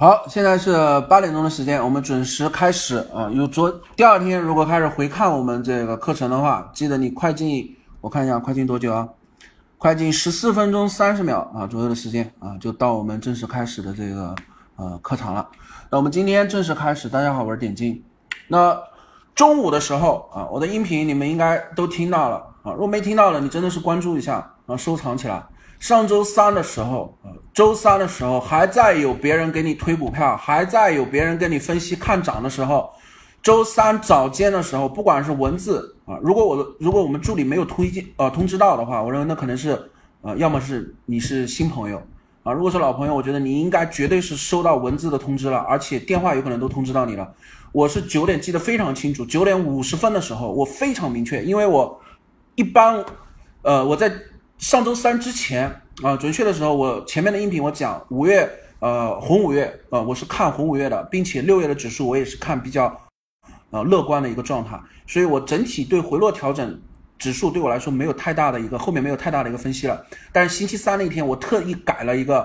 好，现在是八点钟的时间，我们准时开始啊。有昨第二天如果开始回看我们这个课程的话，记得你快进，我看一下快进多久啊？快进十四分钟三十秒啊左右的时间啊，就到我们正式开始的这个呃课堂了。那我们今天正式开始，大家好，我是点金。那中午的时候啊，我的音频你们应该都听到了啊，如果没听到的，你真的是关注一下啊，收藏起来。上周三的时候，呃，周三的时候还在有别人给你推股票，还在有别人跟你分析看涨的时候，周三早间的时候，不管是文字啊，如果我的如果我们助理没有推荐呃通知到的话，我认为那可能是呃，要么是你是新朋友啊，如果是老朋友，我觉得你应该绝对是收到文字的通知了，而且电话有可能都通知到你了。我是九点记得非常清楚，九点五十分的时候，我非常明确，因为我一般呃我在。上周三之前啊，准确的时候，我前面的音频我讲五月，呃，红五月，呃，我是看红五月的，并且六月的指数我也是看比较，呃，乐观的一个状态，所以我整体对回落调整指数对我来说没有太大的一个后面没有太大的一个分析了。但是星期三那天我特意改了一个，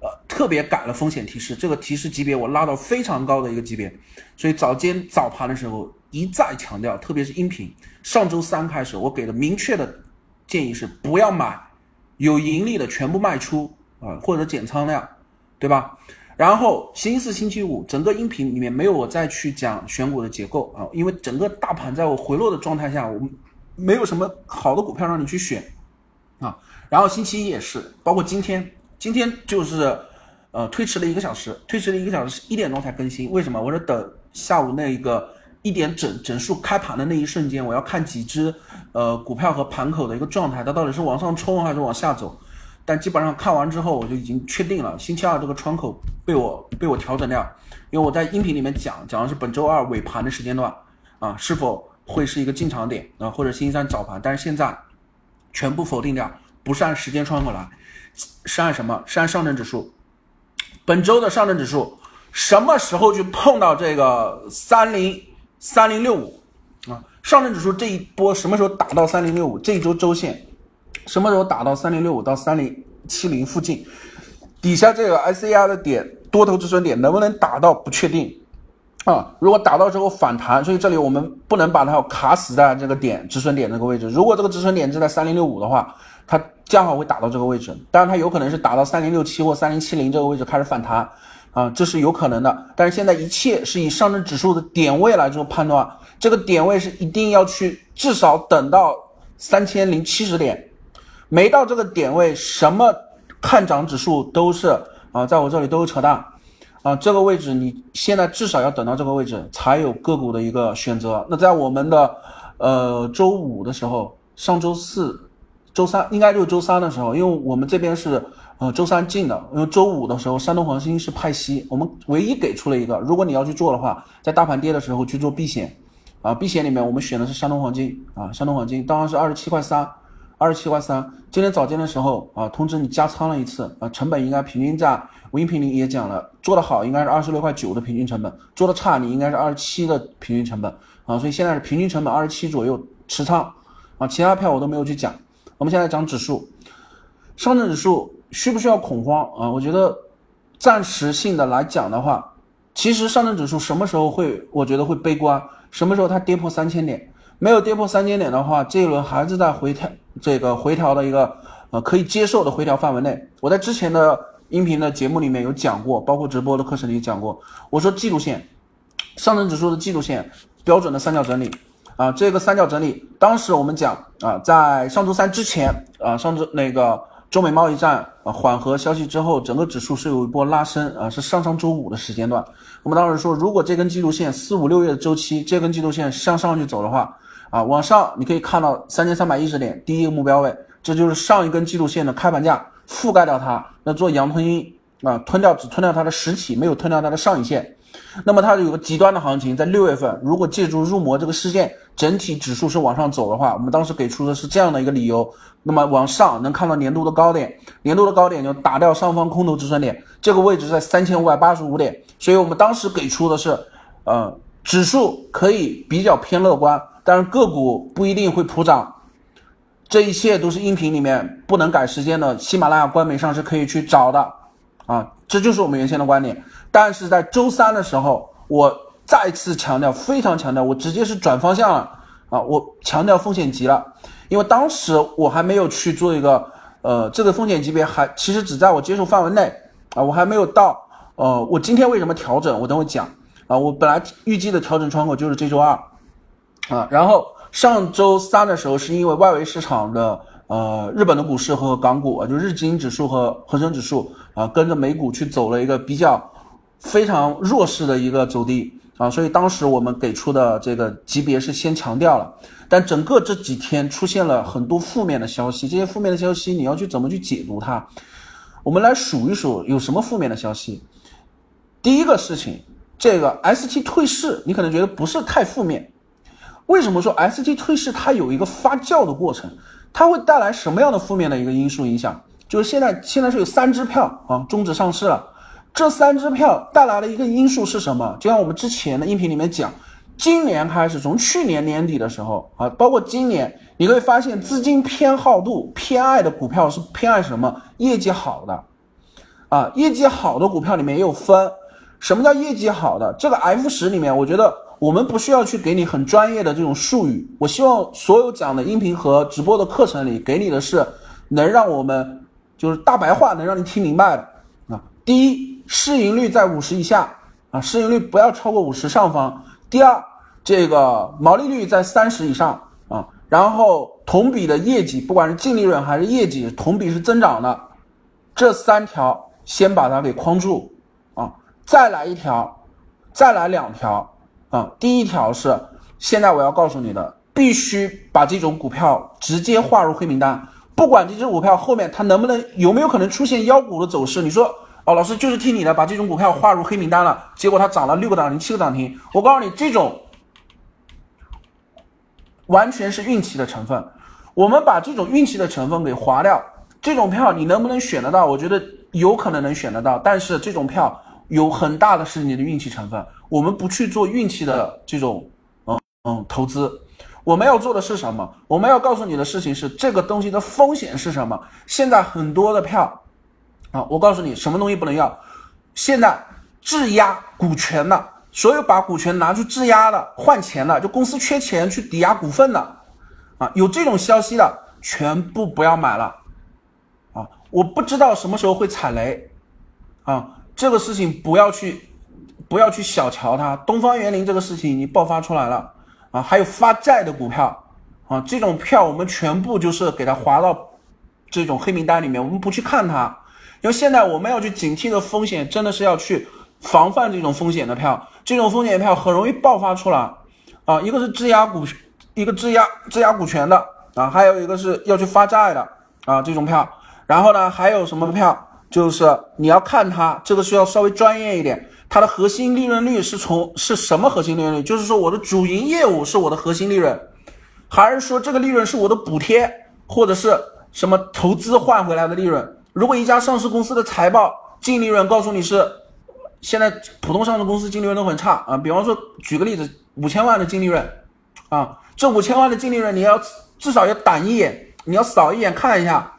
呃，特别改了风险提示，这个提示级别我拉到非常高的一个级别，所以早间早盘的时候一再强调，特别是音频，上周三开始我给了明确的。建议是不要买，有盈利的全部卖出啊，或者减仓量，对吧？然后星期四、星期五整个音频里面没有我再去讲选股的结构啊，因为整个大盘在我回落的状态下，我没有什么好的股票让你去选啊。然后星期一也是，包括今天，今天就是呃推迟了一个小时，推迟了一个小时，一点钟才更新。为什么？我是等下午那个。一点整整数开盘的那一瞬间，我要看几只呃股票和盘口的一个状态，它到底是往上冲还是往下走。但基本上看完之后，我就已经确定了，星期二这个窗口被我被我调整掉，因为我在音频里面讲讲的是本周二尾盘的时间段啊，是否会是一个进场点啊，或者星期三早盘。但是现在全部否定掉，不是按时间窗口来，是按什么？是按上证指数。本周的上证指数什么时候去碰到这个三零？三零六五啊，上证指数这一波什么时候打到三零六五？这一周周线什么时候打到三零六五到三零七零附近？底下这个 ICR 的点多头止损点能不能打到不确定啊？如果打到之后反弹，所以这里我们不能把它卡死在这个点止损点这个位置。如果这个止损点是在三零六五的话，它将好会打到这个位置，当然它有可能是打到三零六七或三零七零这个位置开始反弹。啊，这是有可能的，但是现在一切是以上证指数的点位来做判断，这个点位是一定要去至少等到三千零七十点，没到这个点位，什么看涨指数都是啊，在我这里都是扯淡啊，这个位置你现在至少要等到这个位置才有个股的一个选择。那在我们的呃周五的时候，上周四、周三应该就是周三的时候，因为我们这边是。呃，周三进的，因为周五的时候山东黄金是派息，我们唯一给出了一个，如果你要去做的话，在大盘跌的时候去做避险，啊，避险里面我们选的是山东黄金，啊，山东黄金当然是二十七块三，二十七块三，今天早间的时候啊，通知你加仓了一次，啊，成本应该平均在，我音频里也讲了，做的好应该是二十六块九的平均成本，做的差你应该是二十七的平均成本，啊，所以现在是平均成本二十七左右持仓，啊，其他票我都没有去讲，我们现在讲指数，上证指数。需不需要恐慌啊？我觉得暂时性的来讲的话，其实上证指数什么时候会，我觉得会悲观。什么时候它跌破三千点？没有跌破三千点的话，这一轮还是在回调，这个回调的一个呃可以接受的回调范围内。我在之前的音频的节目里面有讲过，包括直播的课程里讲过，我说季度线，上证指数的季度线标准的三角整理啊，这个三角整理，当时我们讲啊，在上周三之前啊，上周那个。中美贸易战啊缓和消息之后，整个指数是有一波拉升啊，是上上周五的时间段。我们当时说，如果这根季度线四五六月的周期，这根季度线向上去走的话啊，往上你可以看到三千三百一十点第一个目标位，这就是上一根季度线的开盘价，覆盖掉它，那做阳吞阴啊，吞掉只吞掉它的实体，没有吞掉它的上影线。那么它有个极端的行情，在六月份，如果借助入魔这个事件，整体指数是往上走的话，我们当时给出的是这样的一个理由。那么往上能看到年度的高点，年度的高点就打掉上方空头止损点，这个位置在三千五百八十五点。所以我们当时给出的是，呃，指数可以比较偏乐观，但是个股不一定会普涨。这一切都是音频里面不能改时间的，喜马拉雅官媒上是可以去找的。啊，这就是我们原先的观点。但是在周三的时候，我再次强调，非常强调，我直接是转方向了。啊，我强调风险级了，因为当时我还没有去做一个，呃，这个风险级别还其实只在我接受范围内。啊，我还没有到，呃，我今天为什么调整，我等会讲。啊，我本来预计的调整窗口就是这周二。啊，然后上周三的时候是因为外围市场的。呃，日本的股市和港股啊，就日经指数和恒生指数啊，跟着美股去走了一个比较非常弱势的一个走低啊，所以当时我们给出的这个级别是先强调了，但整个这几天出现了很多负面的消息，这些负面的消息你要去怎么去解读它？我们来数一数有什么负面的消息。第一个事情，这个 ST 退市，你可能觉得不是太负面，为什么说 ST 退市它有一个发酵的过程？它会带来什么样的负面的一个因素影响？就是现在现在是有三支票啊终止上市了，这三支票带来的一个因素是什么？就像我们之前的音频里面讲，今年开始从去年年底的时候啊，包括今年，你会发现资金偏好度偏爱的股票是偏爱什么？业绩好的啊，业绩好的股票里面也有分。什么叫业绩好的？这个 F 十里面，我觉得。我们不需要去给你很专业的这种术语，我希望所有讲的音频和直播的课程里给你的是能让我们就是大白话能让你听明白的啊。第一，市盈率在五十以下啊，市盈率不要超过五十上方。第二，这个毛利率在三十以上啊，然后同比的业绩，不管是净利润还是业绩，同比是增长的。这三条先把它给框住啊，再来一条，再来两条。啊，第一条是，现在我要告诉你的，必须把这种股票直接划入黑名单，不管这只股票后面它能不能有没有可能出现妖股的走势。你说，哦，老师就是听你的，把这种股票划入黑名单了，结果它涨了六个涨停，七个涨停。我告诉你，这种完全是运气的成分。我们把这种运气的成分给划掉，这种票你能不能选得到？我觉得有可能能选得到，但是这种票有很大的是你的运气成分。我们不去做运气的这种，嗯嗯投资，我们要做的是什么？我们要告诉你的事情是这个东西的风险是什么？现在很多的票，啊，我告诉你什么东西不能要？现在质押股权的，所有把股权拿出质押的换钱的，就公司缺钱去抵押股份的，啊，有这种消息的全部不要买了，啊，我不知道什么时候会踩雷，啊，这个事情不要去。不要去小瞧它，东方园林这个事情已经爆发出来了啊！还有发债的股票啊，这种票我们全部就是给它划到这种黑名单里面，我们不去看它，因为现在我们要去警惕的风险，真的是要去防范这种风险的票，这种风险票很容易爆发出来啊！一个是质押股，一个质押质押股权的啊，还有一个是要去发债的啊，这种票，然后呢，还有什么票？就是你要看它这个是要稍微专业一点。它的核心利润率是从是什么核心利润率？就是说我的主营业务是我的核心利润，还是说这个利润是我的补贴，或者是什么投资换回来的利润？如果一家上市公司的财报净利润告诉你是，现在普通上市公司净利润都很差啊，比方说举个例子，五千万的净利润啊，这五千万的净利润你要至少要胆一眼，你要扫一眼看一下，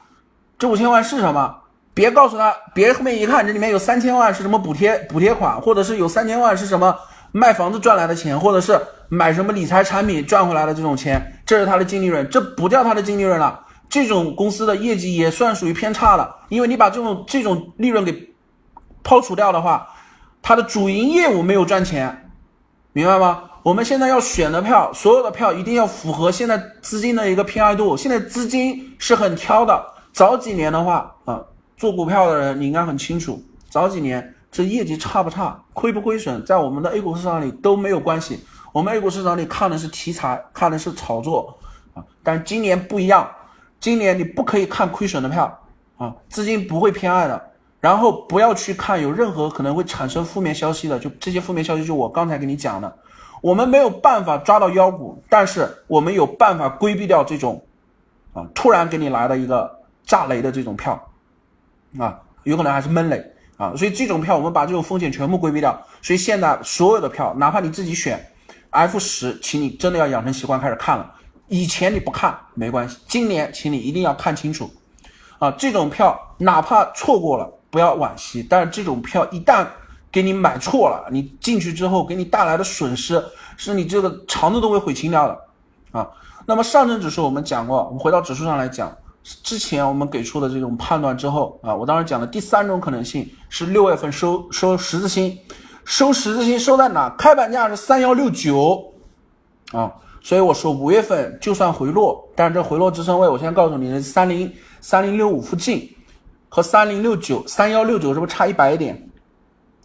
这五千万是什么？别告诉他，别后面一看，这里面有三千万是什么补贴补贴款，或者是有三千万是什么卖房子赚来的钱，或者是买什么理财产品赚回来的这种钱，这是他的净利润，这不叫他的净利润了。这种公司的业绩也算属于偏差了，因为你把这种这种利润给抛除掉的话，它的主营业务没有赚钱，明白吗？我们现在要选的票，所有的票一定要符合现在资金的一个偏爱度，现在资金是很挑的，早几年的话啊。做股票的人，你应该很清楚，早几年这业绩差不差，亏不亏损，在我们的 A 股市场里都没有关系。我们 A 股市场里看的是题材，看的是炒作啊。但今年不一样，今年你不可以看亏损的票啊，资金不会偏爱的。然后不要去看有任何可能会产生负面消息的，就这些负面消息，就我刚才给你讲的，我们没有办法抓到妖股，但是我们有办法规避掉这种啊突然给你来了一个炸雷的这种票。啊，有可能还是闷雷啊，所以这种票我们把这种风险全部规避掉。所以现在所有的票，哪怕你自己选 F 十，请你真的要养成习惯开始看了。以前你不看没关系，今年请你一定要看清楚啊。这种票哪怕错过了不要惋惜。但是这种票一旦给你买错了，你进去之后给你带来的损失，是你这个肠子都会悔青掉的啊。那么上证指数我们讲过，我们回到指数上来讲，之前我们给出的这种判断之后啊，我当时讲的第三种可能性是六月份收收十字星，收十字星收在哪？开盘价是三幺六九啊，所以我说五月份就算回落，但是这回落支撑位，我先告诉你是三零三零六五附近和三零六九三幺六九是不是差一百点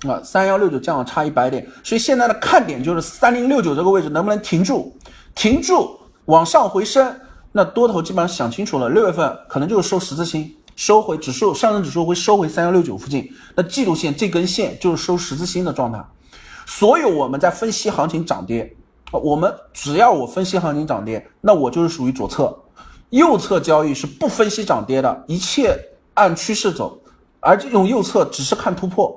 啊？三幺六九正好差一百点，所以现在的看点就是三零六九这个位置能不能停住，停住。往上回升，那多头基本上想清楚了，六月份可能就是收十字星，收回指数上证指数会收回三幺六九附近，那季度线这根线就是收十字星的状态。所有我们在分析行情涨跌，我们只要我分析行情涨跌，那我就是属于左侧，右侧交易是不分析涨跌的，一切按趋势走，而这种右侧只是看突破，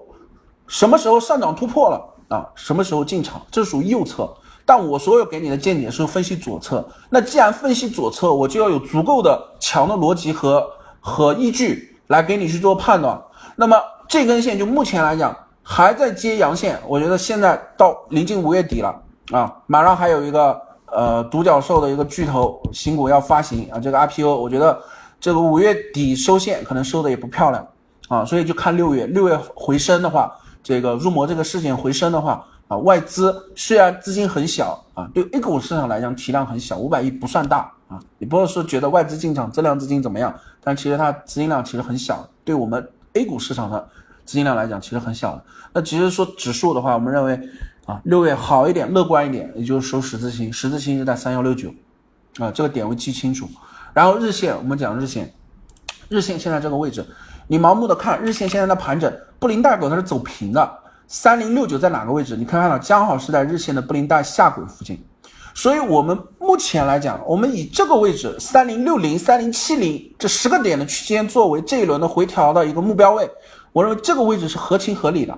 什么时候上涨突破了啊，什么时候进场，这属于右侧。但我所有给你的见解是分析左侧，那既然分析左侧，我就要有足够的强的逻辑和和依据来给你去做判断。那么这根线就目前来讲还在接阳线，我觉得现在到临近五月底了啊，马上还有一个呃独角兽的一个巨头新股要发行啊，这个 IPO，我觉得这个五月底收线可能收的也不漂亮啊，所以就看六月，六月回升的话，这个入魔这个事情回升的话。啊，外资虽然资金很小啊，对 A 股市场来讲体量很小，五百亿不算大啊。你不是说觉得外资进场这量资金怎么样？但其实它资金量其实很小，对我们 A 股市场的资金量来讲其实很小的。那其实说指数的话，我们认为啊，六月好一点，乐观一点，也就是收十字星，十字星是在三幺六九啊，这个点位记清楚。然后日线，我们讲日线，日线现在这个位置，你盲目的看日线现在的盘整，布林带狗它是走平的。三零六九在哪个位置？你看看到，刚好是在日线的布林带下轨附近，所以我们目前来讲，我们以这个位置三零六零、三零七零这十个点的区间作为这一轮的回调的一个目标位，我认为这个位置是合情合理的。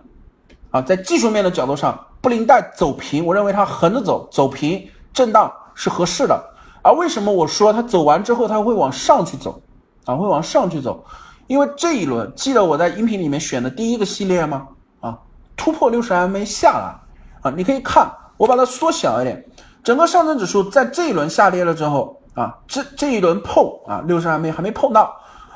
在技术面的角度上，布林带走平，我认为它横着走，走平震荡是合适的。而为什么我说它走完之后它会往上去走？啊，会往上去走，因为这一轮记得我在音频里面选的第一个系列吗？啊突破六十 MA 下来啊，你可以看，我把它缩小一点。整个上证指数在这一轮下跌了之后啊，这这一轮碰啊，六十 MA 还没碰到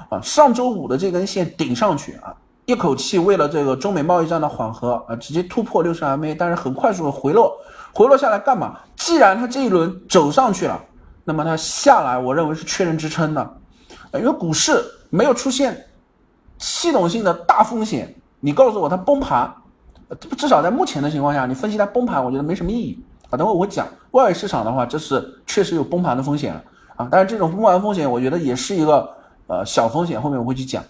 啊。上周五的这根线顶上去啊，一口气为了这个中美贸易战的缓和啊，直接突破六十 MA，但是很快速的回落，回落下来干嘛？既然它这一轮走上去了，那么它下来，我认为是确认支撑的，因为股市没有出现系统性的大风险，你告诉我它崩盘。至少在目前的情况下，你分析它崩盘，我觉得没什么意义啊。等会我讲外围市场的话，这是确实有崩盘的风险啊。但是这种崩盘风险，我觉得也是一个呃小风险，后面我会去讲。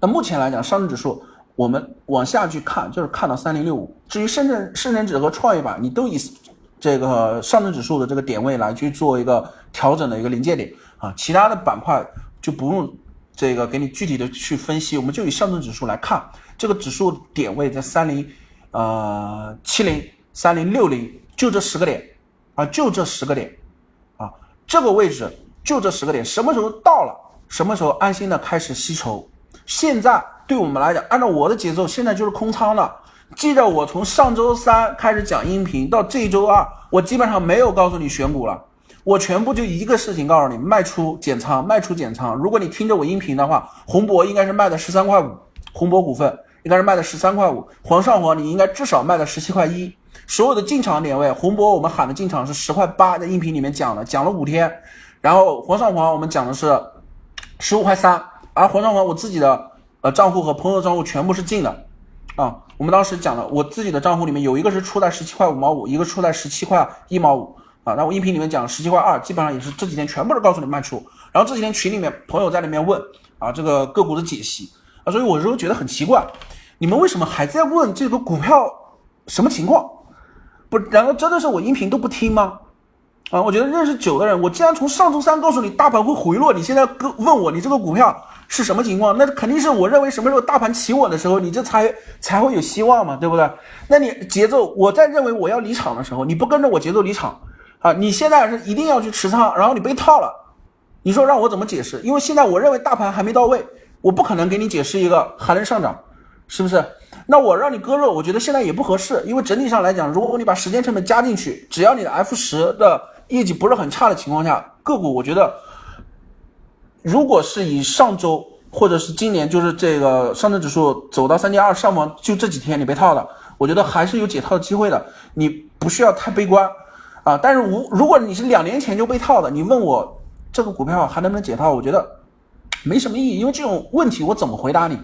那目前来讲，上证指数我们往下去看，就是看到三零六五。至于深圳深成指和创业板，你都以这个上证指数的这个点位来去做一个调整的一个临界点啊。其他的板块就不用这个给你具体的去分析，我们就以上证指数来看。这个指数点位在三零，呃七零三零六零，就这十个点啊，就这十个点啊，这个位置就这十个点，什么时候到了，什么时候安心的开始吸筹？现在对我们来讲，按照我的节奏，现在就是空仓了。记得我从上周三开始讲音频到这周二，我基本上没有告诉你选股了，我全部就一个事情告诉你：卖出减仓，卖出减仓。如果你听着我音频的话，宏博应该是卖的十三块五，宏博股份。应该是卖的十三块五，煌上煌你应该至少卖的十七块一。所有的进场点位，宏博我们喊的进场是十块八，在音频里面讲了，讲了五天。然后煌上煌我们讲的是十五块三，而煌上煌我自己的呃账户和朋友账户全部是进的啊。我们当时讲了，我自己的账户里面有一个是出在十七块五毛五，一个出在十七块一毛五啊。那我音频里面讲十七块二，基本上也是这几天全部是告诉你卖出。然后这几天群里面朋友在里面问啊这个个股的解析啊，所以我就觉得很奇怪。你们为什么还在问这个股票什么情况？不，然后真的是我音频都不听吗？啊，我觉得认识久的人，我既然从上周三告诉你大盘会回落，你现在跟问我你这个股票是什么情况？那肯定是我认为什么时候大盘起稳的时候，你这才才会有希望嘛，对不对？那你节奏，我在认为我要离场的时候，你不跟着我节奏离场啊？你现在是一定要去持仓，然后你被套了，你说让我怎么解释？因为现在我认为大盘还没到位。我不可能给你解释一个还能上涨，是不是？那我让你割肉，我觉得现在也不合适，因为整体上来讲，如果你把时间成本加进去，只要你的 F 十的业绩不是很差的情况下，个股我觉得，如果是以上周或者是今年就是这个上证指数走到三千二上方，就这几天你被套了，我觉得还是有解套的机会的，你不需要太悲观啊。但是无如果你是两年前就被套的，你问我这个股票还能不能解套，我觉得没什么意义，因为这种问题我怎么回答你？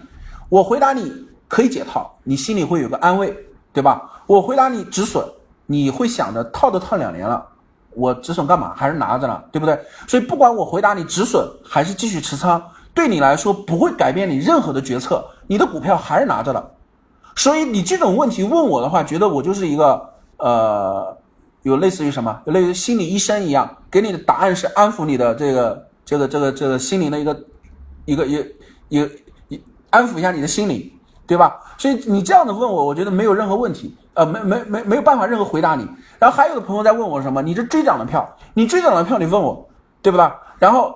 我回答你。可以解套，你心里会有个安慰，对吧？我回答你止损，你会想着套都套两年了，我止损干嘛？还是拿着呢，对不对？所以不管我回答你止损还是继续持仓，对你来说不会改变你任何的决策，你的股票还是拿着的。所以你这种问题问我的话，觉得我就是一个呃，有类似于什么，有类似于心理医生一样，给你的答案是安抚你的这个这个这个这个心灵的一个一个一一一安抚一下你的心灵。对吧？所以你这样的问我，我觉得没有任何问题，呃，没没没没有办法任何回答你。然后还有的朋友在问我什么？你这追涨的票，你追涨的票，你问我，对不对？然后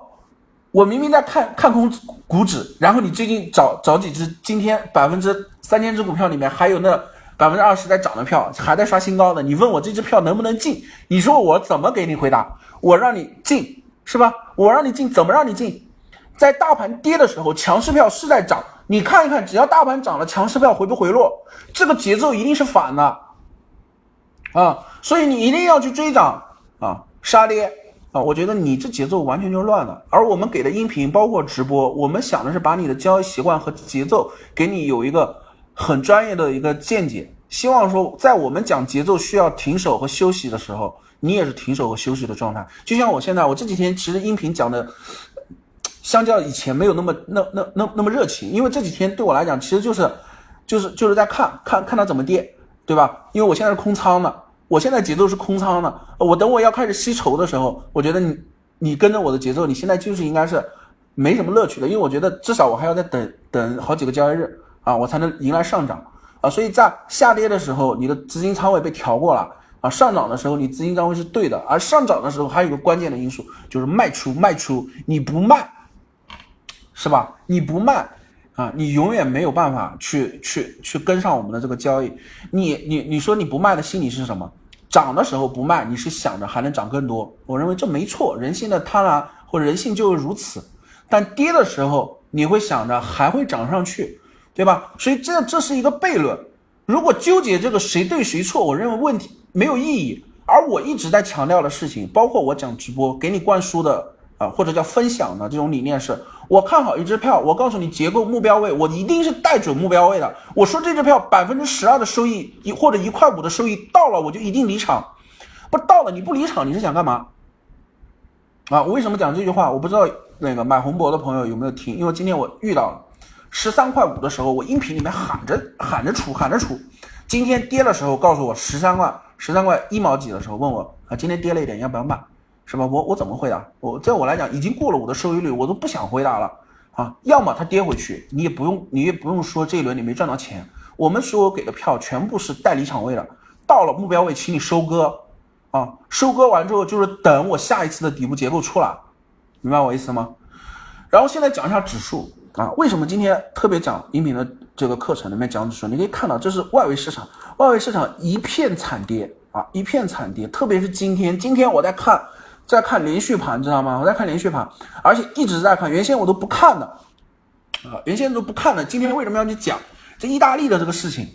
我明明在看看空股指，然后你最近找找几只今天百分之三千只股票里面还有那百分之二十在涨的票，还在刷新高的，你问我这只票能不能进？你说我怎么给你回答？我让你进是吧？我让你进，怎么让你进？在大盘跌的时候，强势票是在涨。你看一看，只要大盘涨了，强势票回不回落？这个节奏一定是反的啊！所以你一定要去追涨啊，杀跌啊！我觉得你这节奏完全就乱了。而我们给的音频包括直播，我们想的是把你的交易习惯和节奏给你有一个很专业的一个见解。希望说，在我们讲节奏需要停手和休息的时候，你也是停手和休息的状态。就像我现在，我这几天其实音频讲的。相较以前没有那么那那那那么热情，因为这几天对我来讲其实就是就是就是在看看看它怎么跌，对吧？因为我现在是空仓的，我现在节奏是空仓的，我等我要开始吸筹的时候，我觉得你你跟着我的节奏，你现在就是应该是没什么乐趣的，因为我觉得至少我还要再等等好几个交易日啊，我才能迎来上涨啊，所以在下跌的时候，你的资金仓位被调过了啊，上涨的时候你资金仓位是对的，而上涨的时候还有个关键的因素就是卖出卖出，你不卖。是吧？你不卖啊，你永远没有办法去去去跟上我们的这个交易。你你你说你不卖的心理是什么？涨的时候不卖，你是想着还能涨更多。我认为这没错，人性的贪婪或人性就是如此。但跌的时候，你会想着还会涨上去，对吧？所以这这是一个悖论。如果纠结这个谁对谁错，我认为问题没有意义。而我一直在强调的事情，包括我讲直播给你灌输的啊，或者叫分享的这种理念是。我看好一只票，我告诉你结构目标位，我一定是带准目标位的。我说这只票百分之十二的收益，一或者一块五的收益到了，我就一定离场。不到了你不离场，你是想干嘛？啊，我为什么讲这句话？我不知道那个买红博的朋友有没有听，因为今天我遇到了十三块五的时候，我音频里面喊着喊着出喊着出。今天跌的时候告诉我十三块十三块一毛几的时候问我啊，今天跌了一点要不要卖？是吧？我我怎么回答？我在我来讲已经过了我的收益率，我都不想回答了啊！要么它跌回去，你也不用你也不用说这一轮你没赚到钱。我们所有给的票全部是带离场位的，到了目标位，请你收割啊！收割完之后就是等我下一次的底部结构出来，明白我意思吗？然后现在讲一下指数啊，为什么今天特别讲音频的这个课程里面讲指数？你可以看到这是外围市场，外围市场一片惨跌啊，一片惨跌，特别是今天，今天我在看。在看连续盘，知道吗？我在看连续盘，而且一直在看。原先我都不看的，啊，原先都不看的。今天为什么要去讲这意大利的这个事情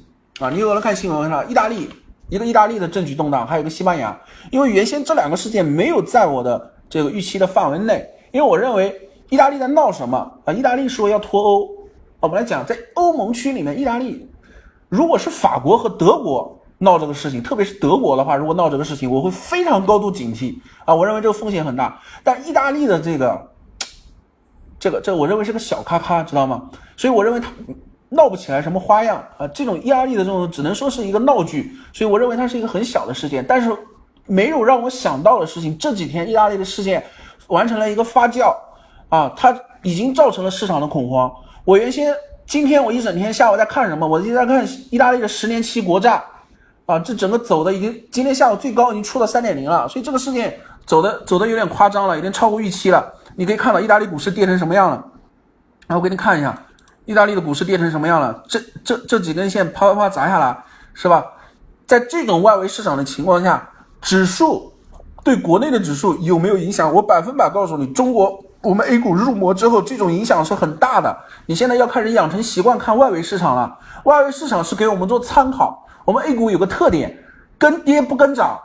啊？你有人看新闻是吧？意大利一个意大利的政局动荡，还有一个西班牙。因为原先这两个事件没有在我的这个预期的范围内，因为我认为意大利在闹什么啊？意大利说要脱欧，我们来讲，在欧盟区里面，意大利如果是法国和德国。闹这个事情，特别是德国的话，如果闹这个事情，我会非常高度警惕啊！我认为这个风险很大。但意大利的这个，这个，这我认为是个小咔咔，知道吗？所以我认为他闹不起来什么花样啊！这种意大利的这种只能说是一个闹剧，所以我认为它是一个很小的事件。但是没有让我想到的事情，这几天意大利的事件完成了一个发酵啊，它已经造成了市场的恐慌。我原先今天我一整天下午在看什么？我一直在看意大利的十年期国债。啊，这整个走的已经，今天下午最高已经出了三点零了，所以这个事件走的走的有点夸张了，有点超过预期了。你可以看到意大利股市跌成什么样了，那我给你看一下，意大利的股市跌成什么样了？这这这几根线啪啪啪砸下来，是吧？在这种外围市场的情况下，指数对国内的指数有没有影响？我百分百告诉你，中国我们 A 股入魔之后，这种影响是很大的。你现在要开始养成习惯看外围市场了，外围市场是给我们做参考。我们 A 股有个特点，跟跌不跟涨，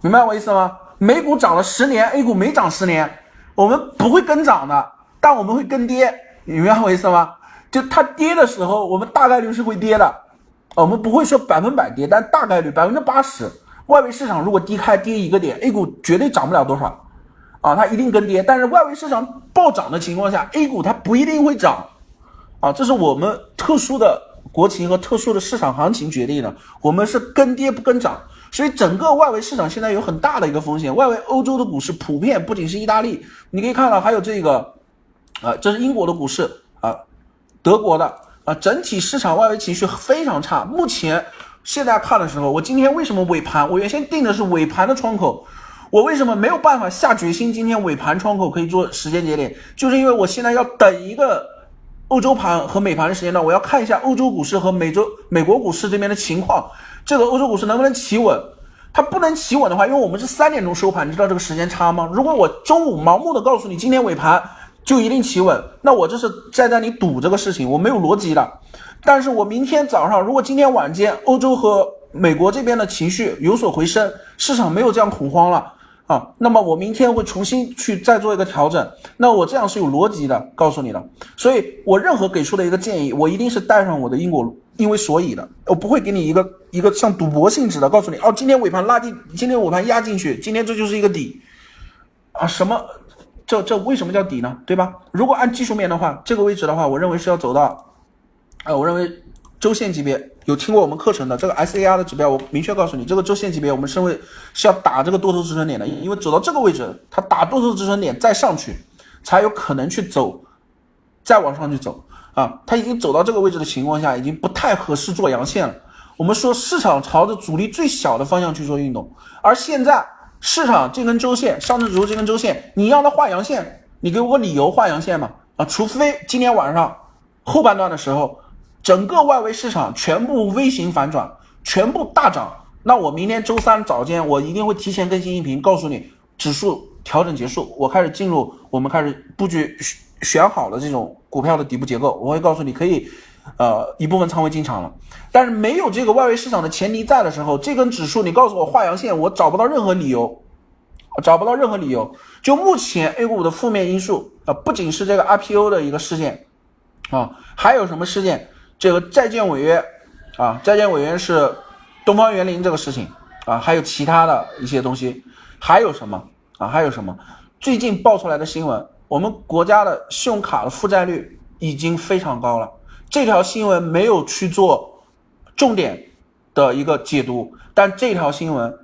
明白我意思吗？美股涨了十年，A 股没涨十年，我们不会跟涨的，但我们会跟跌，明白我意思吗？就它跌的时候，我们大概率是会跌的。我们不会说百分百跌，但大概率百分之八十，外围市场如果低开跌一个点，A 股绝对涨不了多少，啊，它一定跟跌。但是外围市场暴涨的情况下，A 股它不一定会涨，啊，这是我们特殊的国情和特殊的市场行情决定的。我们是跟跌不跟涨，所以整个外围市场现在有很大的一个风险。外围欧洲的股市普遍不仅是意大利，你可以看到还有这个，啊，这是英国的股市啊，德国的。啊，整体市场外围情绪非常差。目前现在看的时候，我今天为什么尾盘？我原先定的是尾盘的窗口，我为什么没有办法下决心今天尾盘窗口可以做时间节点？就是因为我现在要等一个欧洲盘和美盘的时间段，我要看一下欧洲股市和美洲美国股市这边的情况，这个欧洲股市能不能企稳？它不能企稳的话，因为我们是三点钟收盘，你知道这个时间差吗？如果我中午盲目的告诉你今天尾盘。就一定企稳？那我这是在那里赌这个事情，我没有逻辑的。但是我明天早上，如果今天晚间欧洲和美国这边的情绪有所回升，市场没有这样恐慌了啊，那么我明天会重新去再做一个调整。那我这样是有逻辑的，告诉你的。所以我任何给出的一个建议，我一定是带上我的因果因为所以的，我不会给你一个一个像赌博性质的告诉你哦，今天尾盘拉进，今天尾盘压进去，今天这就是一个底啊，什么？这这为什么叫底呢？对吧？如果按技术面的话，这个位置的话，我认为是要走到，呃，我认为周线级别有听过我们课程的这个 S A R 的指标，我明确告诉你，这个周线级别我们身为是要打这个多头支撑点的，因为走到这个位置，它打多头支撑点再上去，才有可能去走，再往上去走啊。它已经走到这个位置的情况下，已经不太合适做阳线了。我们说市场朝着阻力最小的方向去做运动，而现在。市场这根周线，上证指数这根周线，你让它画阳线，你给我个理由画阳线嘛？啊，除非今天晚上后半段的时候，整个外围市场全部 V 型反转，全部大涨，那我明天周三早间我一定会提前更新音频，告诉你指数调整结束，我开始进入我们开始布局选好了这种股票的底部结构，我会告诉你可以。呃，一部分仓位进场了，但是没有这个外围市场的前提在的时候，这根指数你告诉我画阳线，我找不到任何理由，找不到任何理由。就目前 A 股的负面因素啊，不仅是这个 IPO 的一个事件啊，还有什么事件？这个债券违约啊，债券违约是东方园林这个事情啊，还有其他的一些东西，还有什么啊？还有什么？最近爆出来的新闻，我们国家的信用卡的负债率已经非常高了。这条新闻没有去做重点的一个解读，但这条新闻，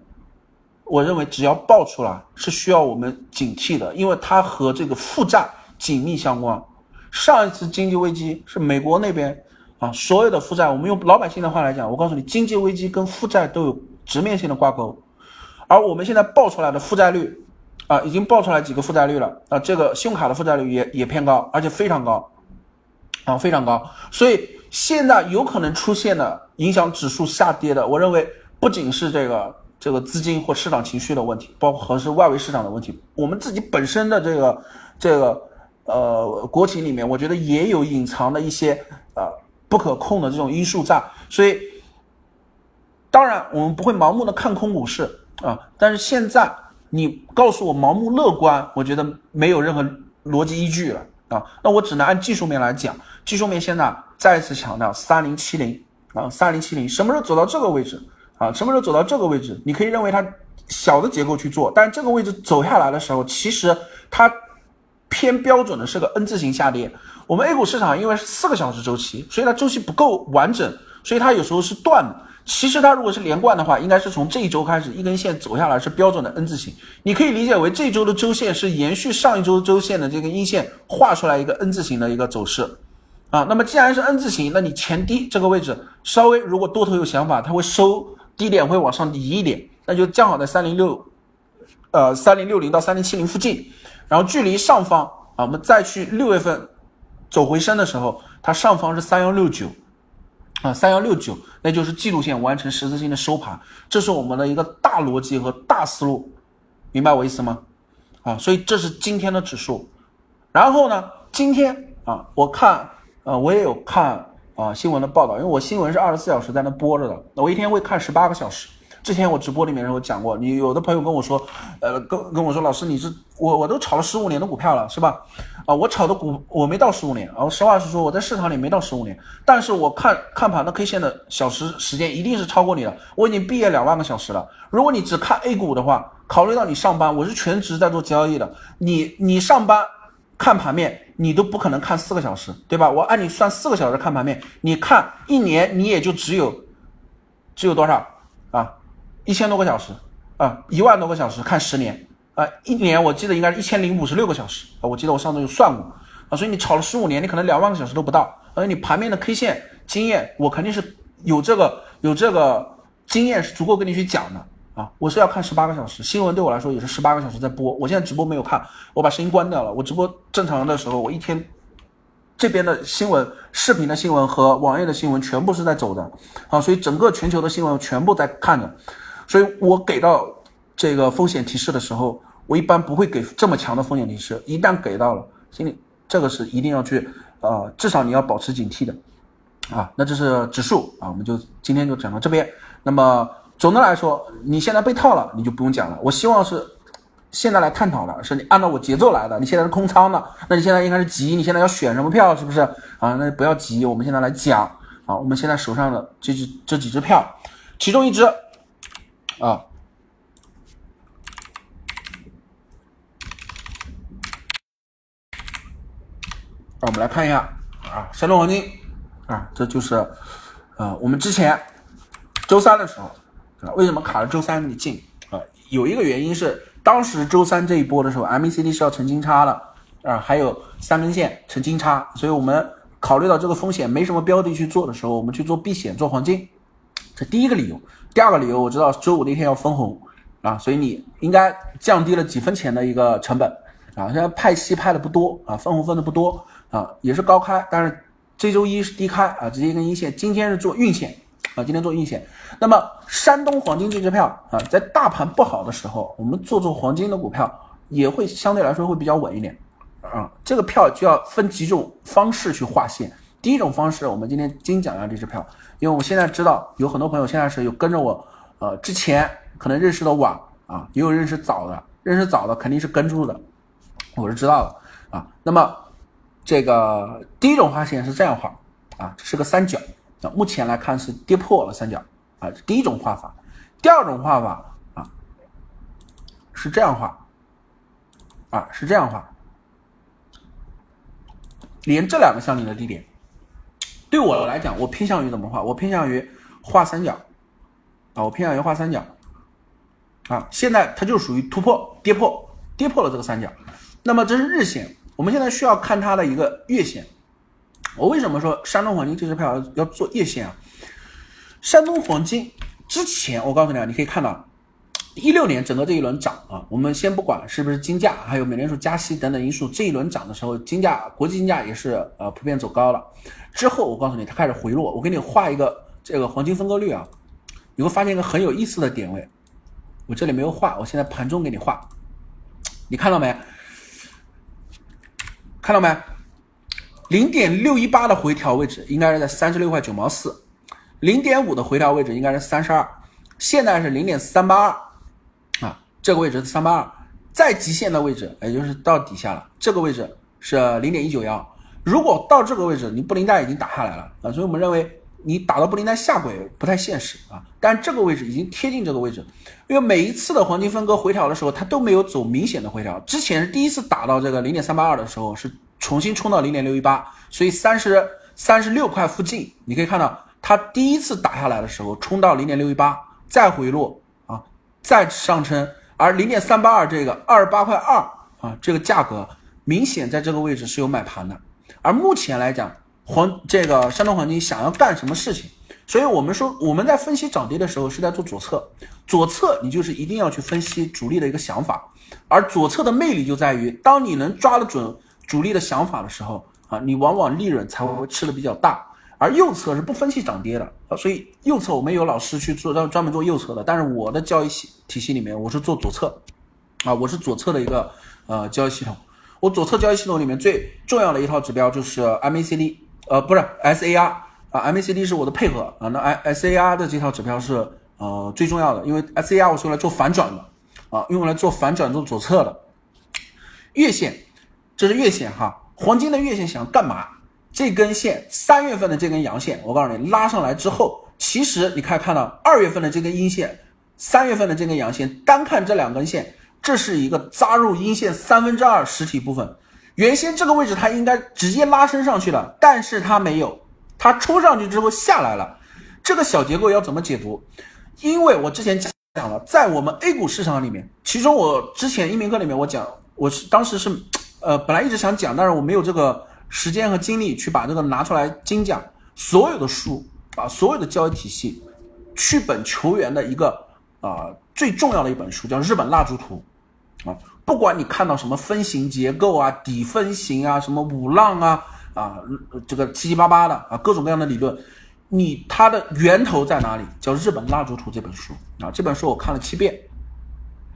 我认为只要爆出来是需要我们警惕的，因为它和这个负债紧密相关。上一次经济危机是美国那边啊，所有的负债，我们用老百姓的话来讲，我告诉你，经济危机跟负债都有直面性的挂钩。而我们现在爆出来的负债率啊，已经爆出来几个负债率了啊，这个信用卡的负债率也也偏高，而且非常高。啊，非常高，所以现在有可能出现的影响指数下跌的，我认为不仅是这个这个资金或市场情绪的问题，包括是外围市场的问题，我们自己本身的这个这个呃国情里面，我觉得也有隐藏的一些呃不可控的这种因素在。所以，当然我们不会盲目的看空股市啊，但是现在你告诉我盲目乐观，我觉得没有任何逻辑依据了。啊，那我只能按技术面来讲，技术面现在再次强调三零七零啊，三零七零什么时候走到这个位置啊？什么时候走到这个位置？你可以认为它小的结构去做，但这个位置走下来的时候，其实它偏标准的是个 N 字形下跌。我们 A 股市场因为是四个小时周期，所以它周期不够完整，所以它有时候是断的。其实它如果是连贯的话，应该是从这一周开始一根线走下来是标准的 N 字形。你可以理解为这周的周线是延续上一周周线的这个阴线画出来一个 N 字形的一个走势啊。那么既然是 N 字形，那你前低这个位置稍微如果多头有想法，它会收低点会往上移一点，那就降好在三零六，呃三零六零到三零七零附近，然后距离上方啊，我们再去六月份走回升的时候，它上方是三幺六九啊，三幺六九，那就是季度线完成十字星的收盘，这是我们的一个大逻辑和大思路，明白我意思吗？啊，所以这是今天的指数。然后呢，今天啊，我看呃，我也有看啊新闻的报道，因为我新闻是二十四小时在那播着的，我一天会看十八个小时。之前我直播里面有讲过，你有的朋友跟我说，呃，跟跟我说，老师你是我我都炒了十五年的股票了，是吧？啊，我炒的股我没到十五年，啊，实话实说，我在市场里没到十五年，但是我看看盘的 K 线的小时时间一定是超过你的，我已经毕业两万个小时了。如果你只看 A 股的话，考虑到你上班，我是全职在做交易的，你你上班看盘面，你都不可能看四个小时，对吧？我按你算四个小时看盘面，你看一年你也就只有只有多少啊？一千多个小时啊，一万多个小时看十年啊，一年我记得应该是一千零五十六个小时啊，我记得我上周有算过啊，所以你炒了十五年，你可能两万个小时都不到，而你盘面的 K 线经验，我肯定是有这个有这个经验是足够跟你去讲的啊，我是要看十八个小时，新闻对我来说也是十八个小时在播，我现在直播没有看，我把声音关掉了，我直播正常的时候，我一天这边的新闻、视频的新闻和网页的新闻全部是在走的啊，所以整个全球的新闻全部在看着。所以我给到这个风险提示的时候，我一般不会给这么强的风险提示。一旦给到了，心里这个是一定要去，呃，至少你要保持警惕的，啊，那这是指数啊，我们就今天就讲到这边。那么总的来说，你现在被套了，你就不用讲了。我希望是现在来探讨的，是你按照我节奏来的。你现在是空仓的，那你现在应该是急，你现在要选什么票，是不是啊？那不要急，我们现在来讲啊，我们现在手上的这只这几只票，其中一只。啊，我们来看一下啊，山东黄金啊，这就是啊，我们之前周三的时候，为什么卡了周三你进啊？有一个原因是当时周三这一波的时候，MACD 是要成金叉的啊，还有三根线成金叉，所以我们考虑到这个风险没什么标的去做的时候，我们去做避险做黄金，这第一个理由。第二个理由我知道周五那天要分红。啊，所以你应该降低了几分钱的一个成本啊。现在派息派的不多啊，分红分的不多啊，也是高开，但是这周一是低开啊，直接一根阴线。今天是做运线啊，今天做运线。那么山东黄金这支票啊，在大盘不好的时候，我们做做黄金的股票也会相对来说会比较稳一点啊。这个票就要分几种方式去划线。第一种方式，我们今天精讲一下这支票，因为我现在知道有很多朋友现在是有跟着我呃之前。可能认识的晚啊，也有认识早的，认识早的肯定是跟住的，我是知道的啊。那么这个第一种画线是这样画啊，是个三角，那目前来看是跌破了三角啊，第一种画法。第二种画法啊是这样画啊，是这样画，连这两个相邻的低点，对我来讲，我偏向于怎么画？我偏向于画三角啊，我偏向于画三角。啊，现在它就属于突破、跌破、跌破了这个三角，那么这是日线，我们现在需要看它的一个月线。我为什么说山东黄金这支票要要做月线啊？山东黄金之前，我告诉你啊，你可以看到，一六年整个这一轮涨啊，我们先不管是不是金价，还有美联储加息等等因素，这一轮涨的时候，金价国际金价也是呃普遍走高了。之后我告诉你，它开始回落。我给你画一个这个黄金分割率啊，你会发现一个很有意思的点位。我这里没有画，我现在盘中给你画，你看到没？看到没？零点六一八的回调位置应该是在三十六块九毛四，零点五的回调位置应该是三十二，现在是零点三八二，这个位置是三八二，再极限的位置也就是到底下了，这个位置是零点一九幺，如果到这个位置，你布林带已经打下来了啊，所以我们认为。你打到布林带下轨不太现实啊，但这个位置已经贴近这个位置，因为每一次的黄金分割回调的时候，它都没有走明显的回调。之前第一次打到这个零点三八二的时候，是重新冲到零点六一八，所以三十三十六块附近，你可以看到它第一次打下来的时候冲到零点六一八，再回落啊，再上升，而零点三八二这个二十八块二啊，这个价格明显在这个位置是有买盘的，而目前来讲。黄这个山东黄金想要干什么事情？所以我们说我们在分析涨跌的时候是在做左侧，左侧你就是一定要去分析主力的一个想法，而左侧的魅力就在于，当你能抓得准主力的想法的时候，啊，你往往利润才会吃的比较大。而右侧是不分析涨跌的啊，所以右侧我们有老师去做专专门做右侧的，但是我的交易系体系里面我是做左侧，啊，我是左侧的一个呃交易系统。我左侧交易系统里面最重要的一套指标就是 MACD，呃，不是 SAR 啊，MACD 是我的配合啊，那 SAR 的这套指标是呃最重要的，因为 SAR 我是用来做反转的啊，用来做反转做左侧的月线，这是月线哈，黄金的月线想干嘛？这根线三月份的这根阳线，我告诉你拉上来之后，其实你可以看到二月份的这根阴线，三月份的这根阳线，单看这两根线，这是一个扎入阴线三分之二实体部分。原先这个位置它应该直接拉升上去了，但是它没有，它冲上去之后下来了。这个小结构要怎么解读？因为我之前讲了，在我们 A 股市场里面，其中我之前一鸣课里面我讲，我是当时是，呃，本来一直想讲，但是我没有这个。时间和精力去把这个拿出来精讲，所有的书啊，所有的交易体系，去本求源的一个啊最重要的一本书叫《日本蜡烛图》啊，不管你看到什么分形结构啊、底分型啊、什么五浪啊啊这个七七八八的啊各种各样的理论，你它的源头在哪里？叫《日本蜡烛图》这本书啊，这本书我看了七遍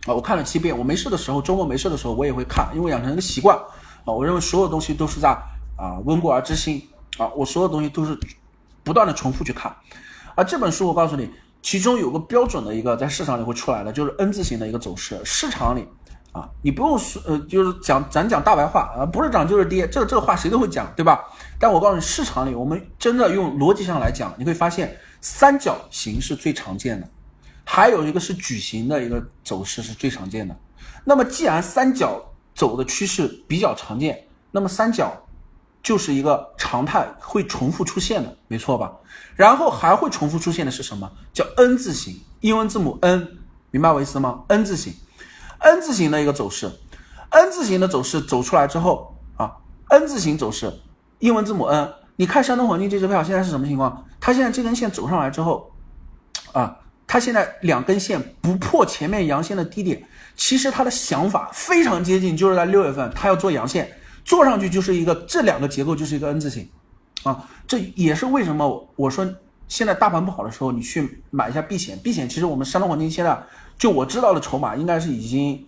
啊，我看了七遍，我没事的时候，周末没事的时候我也会看，因为养成一个习惯啊，我认为所有东西都是在。啊，温故而知新啊！我所有东西都是不断的重复去看，而这本书我告诉你，其中有个标准的一个在市场里会出来的，就是 N 字形的一个走势。市场里啊，你不用说呃，就是讲咱讲大白话啊，不是涨就是跌，这个这个话谁都会讲，对吧？但我告诉你，市场里我们真的用逻辑上来讲，你会发现三角形是最常见的，还有一个是矩形的一个走势是最常见的。那么既然三角走的趋势比较常见，那么三角。就是一个常态会重复出现的，没错吧？然后还会重复出现的是什么？叫 N 字形，英文字母 N，明白我意思吗？N 字形，N 字形的一个走势，N 字形的走势走出来之后啊，N 字形走势，英文字母 N，你看山东黄金这支票现在是什么情况？它现在这根线走上来之后啊，它现在两根线不破前面阳线的低点，其实它的想法非常接近，就是在六月份它要做阳线。做上去就是一个，这两个结构就是一个 N 字形，啊，这也是为什么我说现在大盘不好的时候，你去买一下避险。避险其实我们山东黄金现在就我知道的筹码应该是已经，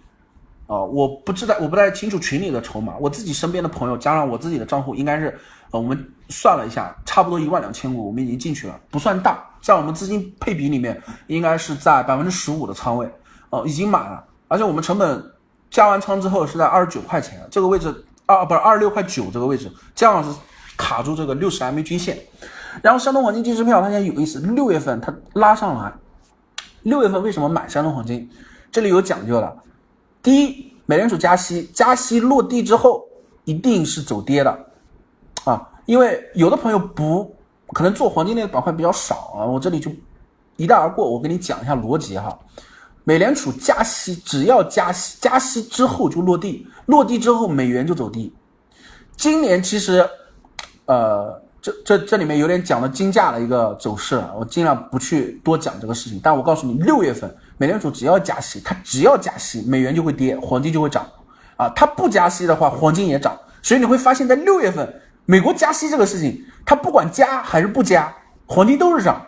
啊，我不知道我不太清楚群里的筹码，我自己身边的朋友加上我自己的账户应该是，呃，我们算了一下，差不多一万两千股我们已经进去了，不算大，在我们资金配比里面应该是在百分之十五的仓位，哦，已经满了，而且我们成本加完仓之后是在二十九块钱这个位置。二不是二十六块九这个位置，这样是卡住这个六十 MA 均线。然后山东黄金这支票它现在有意思，六月份它拉上来。六月份为什么买山东黄金？这里有讲究的。第一，美联储加息，加息落地之后一定是走跌的啊，因为有的朋友不可能做黄金类的板块比较少啊，我这里就一带而过，我跟你讲一下逻辑哈。美联储加息，只要加息，加息之后就落地，落地之后美元就走低。今年其实，呃，这这这里面有点讲了金价的一个走势了，我尽量不去多讲这个事情。但我告诉你，六月份美联储只要加息，它只要加息，美元就会跌，黄金就会涨。啊，它不加息的话，黄金也涨。所以你会发现在六月份，美国加息这个事情，它不管加还是不加，黄金都是涨。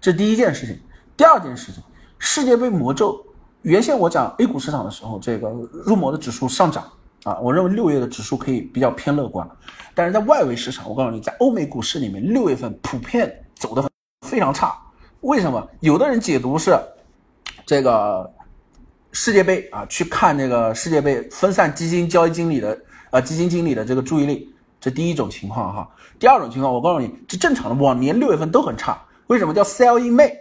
这第一件事情，第二件事情。世界杯魔咒，原先我讲 A 股市场的时候，这个入魔的指数上涨啊，我认为六月的指数可以比较偏乐观。但是在外围市场，我告诉你，在欧美股市里面，六月份普遍走的非常差。为什么？有的人解读是这个世界杯啊，去看这个世界杯，分散基金交易经理的呃基金经理的这个注意力，这第一种情况哈。第二种情况，我告诉你，这正常的，往年六月份都很差。为什么叫 Sell in May？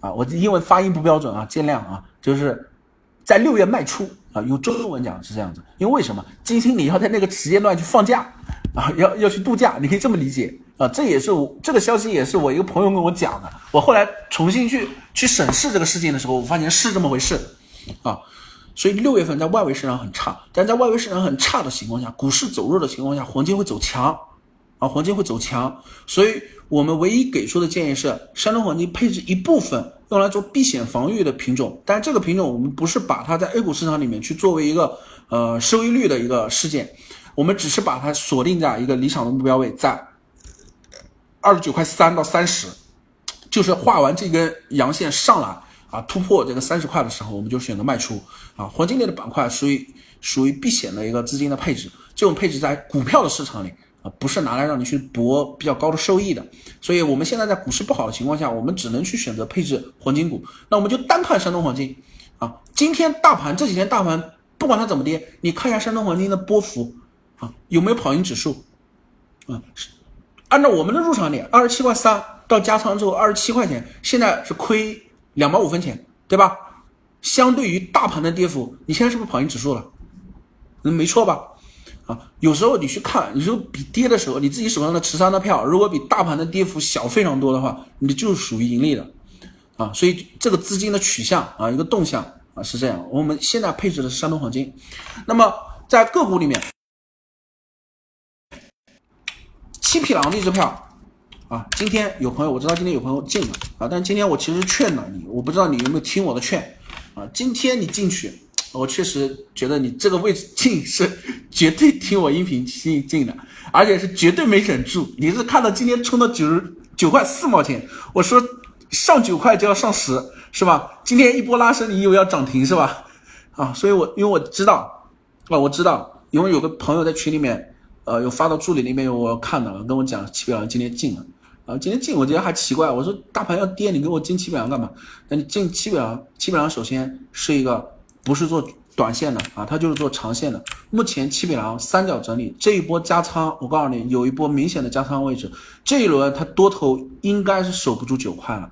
啊，我英文发音不标准啊，见谅啊。就是在六月卖出啊，用中文讲是这样子。因为为什么金星你要在那个时间段去放假啊，要要去度假？你可以这么理解啊。这也是我这个消息也是我一个朋友跟我讲的。我后来重新去去审视这个事情的时候，我发现是这么回事啊。所以六月份在外围市场很差，但在外围市场很差的情况下，股市走弱的情况下，黄金会走强啊，黄金会走强。所以。我们唯一给出的建议是，山东黄金配置一部分用来做避险防御的品种，但这个品种我们不是把它在 A 股市场里面去作为一个呃收益率的一个事件，我们只是把它锁定在一个理想的目标位，在二十九块三到三十，就是画完这根阳线上来啊，突破这个三十块的时候，我们就选择卖出啊。黄金类的板块属于属于避险的一个资金的配置，这种配置在股票的市场里不是拿来让你去博比较高的收益的。所以，我们现在在股市不好的情况下，我们只能去选择配置黄金股。那我们就单看山东黄金啊，今天大盘这几天大盘不管它怎么跌，你看一下山东黄金的波幅啊，有没有跑赢指数？啊，按照我们的入场点，二十七块三到加仓之后二十七块钱，现在是亏两毛五分钱，对吧？相对于大盘的跌幅，你现在是不是跑赢指数了？嗯，没错吧？啊，有时候你去看，你说比跌的时候，你自己手上的持仓的票，如果比大盘的跌幅小非常多的话，你就是属于盈利的，啊，所以这个资金的取向啊，一个动向啊是这样。我们现在配置的是山东黄金，那么在个股里面。七匹狼这支票啊，今天有朋友我知道今天有朋友进了啊，但今天我其实劝了你，我不知道你有没有听我的劝啊。今天你进去，我确实觉得你这个位置 进是绝对听我音频进进的，而且是绝对没忍住。你是看到今天冲到九十九块四毛钱，我说上九块就要上十，是吧？今天一波拉升，你以为要涨停是吧？啊，所以我因为我知道啊，我知道，因为有个朋友在群里面。呃，有发到助理那边，我看到了，跟我讲七百郎今天进了，啊，今天进我觉得还奇怪，我说大盘要跌，你给我进七百郎干嘛？那你进七百郎，七百郎首先是一个不是做短线的啊，它就是做长线的。目前七匹狼三角整理这一波加仓，我告诉你有一波明显的加仓位置，这一轮它多头应该是守不住九块了，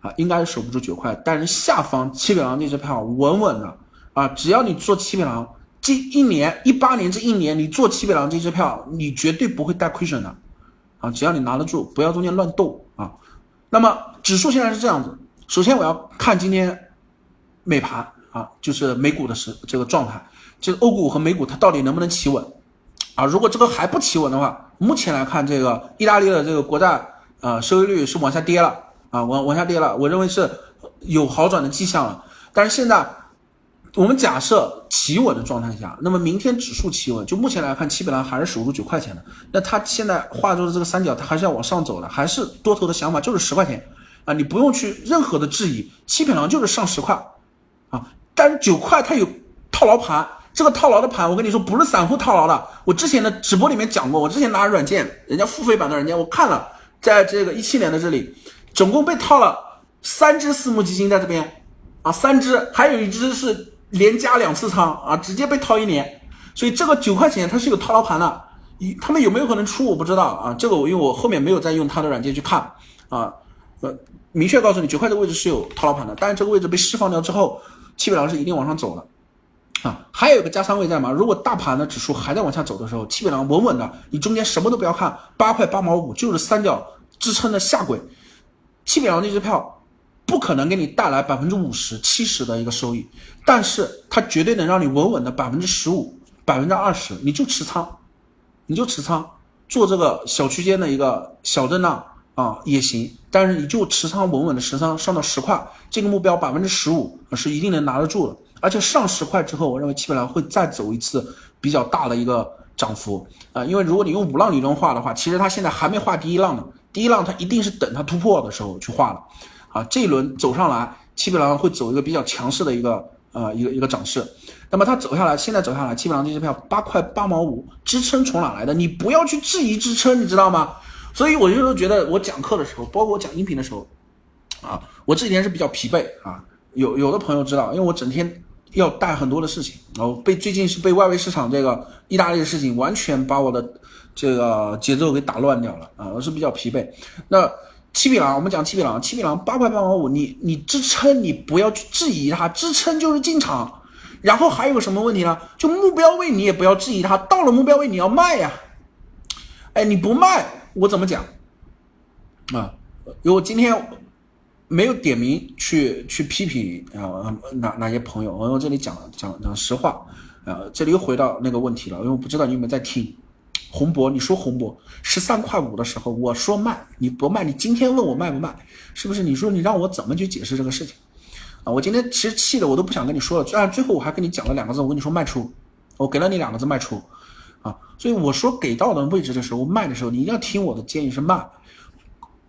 啊，应该是守不住九块，但是下方七匹狼那支票稳稳的啊，只要你做七匹狼。这一年一八年这一年，你做七匹狼这支票，你绝对不会带亏损的，啊，只要你拿得住，不要中间乱动啊。那么指数现在是这样子，首先我要看今天美盘啊，就是美股的时这个状态，就是欧股和美股它到底能不能企稳啊？如果这个还不企稳的话，目前来看，这个意大利的这个国债啊收益率是往下跌了啊，往往下跌了，我认为是有好转的迹象了，但是现在。我们假设企稳的状态下，那么明天指数企稳，就目前来看，七百郎还是守住九块钱的。那它现在画出的这个三角，它还是要往上走的，还是多头的想法就是十块钱啊，你不用去任何的质疑，七百郎就是上十块。但是九块它有套牢盘，这个套牢的盘，我跟你说不是散户套牢的。我之前的直播里面讲过，我之前拿软件，人家付费版的软件，我看了，在这个一七年的这里，总共被套了三只私募基金在这边啊，三只，还有一只是。连加两次仓啊，直接被套一年，所以这个九块钱它是有套牢盘的，一他们有没有可能出我不知道啊，这个我因为我后面没有再用他的软件去看啊，呃，明确告诉你九块的位置是有套牢盘的，但是这个位置被释放掉之后，七百郎是一定往上走的啊，还有一个加仓位在吗？如果大盘的指数还在往下走的时候，七百郎稳稳的，你中间什么都不要看，八块八毛五就是三角支撑的下轨，七百郎那支票。不可能给你带来百分之五十、七十的一个收益，但是它绝对能让你稳稳的百分之十五、百分之二十，你就持仓，你就持仓做这个小区间的一个小震荡啊也行，但是你就持仓稳稳的持仓上到十块，这个目标百分之十五是一定能拿得住的，而且上十块之后，我认为基本上会再走一次比较大的一个涨幅啊，因为如果你用五浪理论画的话，其实它现在还没画第一浪呢，第一浪它一定是等它突破的时候去画的。啊，这一轮走上来，七百郎会走一个比较强势的一个呃一个一个涨势。那么它走下来，现在走下来，七百郎这支票八块八毛五，支撑从哪来的？你不要去质疑支撑，你知道吗？所以我就觉得我讲课的时候，包括我讲音频的时候，啊，我这几天是比较疲惫啊。有有的朋友知道，因为我整天要带很多的事情，然后被最近是被外围市场这个意大利的事情完全把我的这个节奏给打乱掉了啊，我是比较疲惫。那。七匹狼，我们讲七匹狼，七匹狼八块八毛五，你你支撑你不要去质疑它，支撑就是进场，然后还有什么问题呢？就目标位你也不要质疑它，到了目标位你要卖呀，哎你不卖我怎么讲啊？因为我今天没有点名去去批评啊哪哪些朋友，我这里讲讲讲实话啊，这里又回到那个问题了，因为我不知道你有没有在听。红博，你说红博十三块五的时候，我说卖，你不卖，你今天问我卖不卖，是不是？你说你让我怎么去解释这个事情啊？我今天其实气的我都不想跟你说了，虽然最后我还跟你讲了两个字，我跟你说卖出，我给了你两个字卖出，啊。所以我说给到的位置的时候卖的时候，你一定要听我的建议是卖。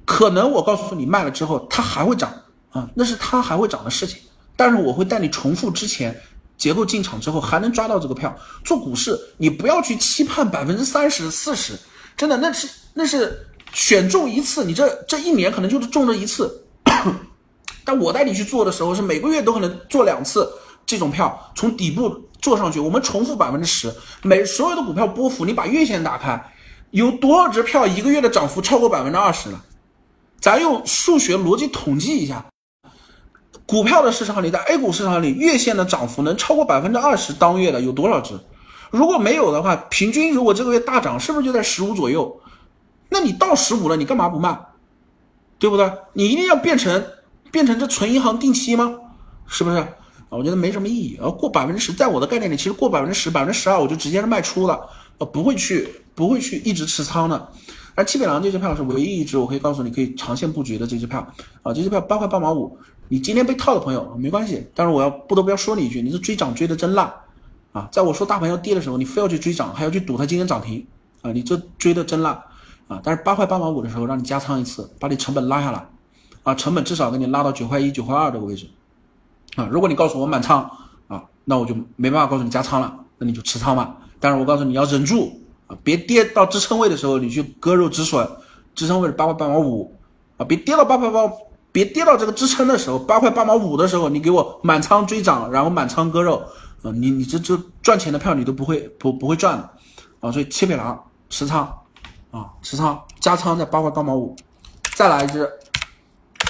可能我告诉你卖了之后它还会涨啊，那是它还会涨的事情。但是我会带你重复之前结构进场之后还能抓到这个票。做股市你不要去期盼百分之三十四十，真的那是那是选中一次，你这这一年可能就是中了一次。但我带你去做的时候是每个月都可能做两次这种票，从底部做上去，我们重复百分之十，每所有的股票波幅，你把月线打开，有多少只票一个月的涨幅超过百分之二十了？咱用数学逻辑统计一下，股票的市场里，在 A 股市场里，月线的涨幅能超过百分之二十当月的有多少只？如果没有的话，平均如果这个月大涨，是不是就在十五左右？那你到十五了，你干嘛不卖？对不对？你一定要变成变成这存银行定期吗？是不是？啊，我觉得没什么意义。而过百分之十，在我的概念里，其实过百分之十、百分之十二，我就直接是卖出了，呃，不会去不会去一直持仓的。而七匹狼这支票是唯一一支我可以告诉你可以长线布局的这支票啊，这支票八块八毛五，你今天被套的朋友没关系，但是我要不得不要说你一句，你是追涨追的真烂啊！在我说大盘要跌的时候，你非要去追涨，还要去赌它今天涨停啊，你这追的真烂啊！但是八块八毛五的时候让你加仓一次，把你成本拉下来啊，成本至少给你拉到九块一、九块二这个位置啊。如果你告诉我满仓啊，那我就没办法告诉你加仓了，那你就持仓吧。但是我告诉你要忍住。啊，别跌到支撑位的时候，你去割肉止损。支撑位是八块八毛五，啊，别跌到八块八，别跌到这个支撑的时候，八块八毛五的时候，你给我满仓追涨，然后满仓割肉，啊，你你这这赚钱的票你都不会不不会赚的，啊，所以切北狼持仓，啊，持仓加仓在八块八毛五，再来一只，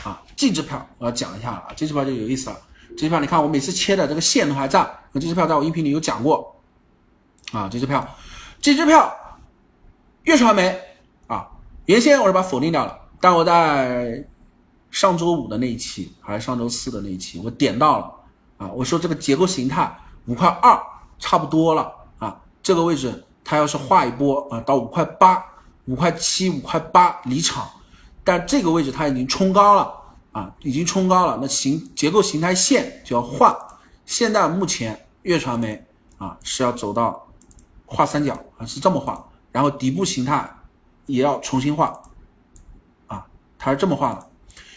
啊，这支票我要讲一下啊，这支票就有意思了，这支票你看我每次切的这个线都还在，那这支票在我音频里有讲过，啊，这支票。这支票，粤传媒啊，原先我是把它否定掉了，但我在上周五的那一期还是上周四的那一期，我点到了啊，我说这个结构形态五块二差不多了啊，这个位置它要是画一波啊，到五块八、五块七、五块八离场，但这个位置它已经冲高了啊，已经冲高了，那形结构形态线就要画，现在目前粤传媒啊是要走到。画三角啊，是这么画，然后底部形态也要重新画，啊，它是这么画的。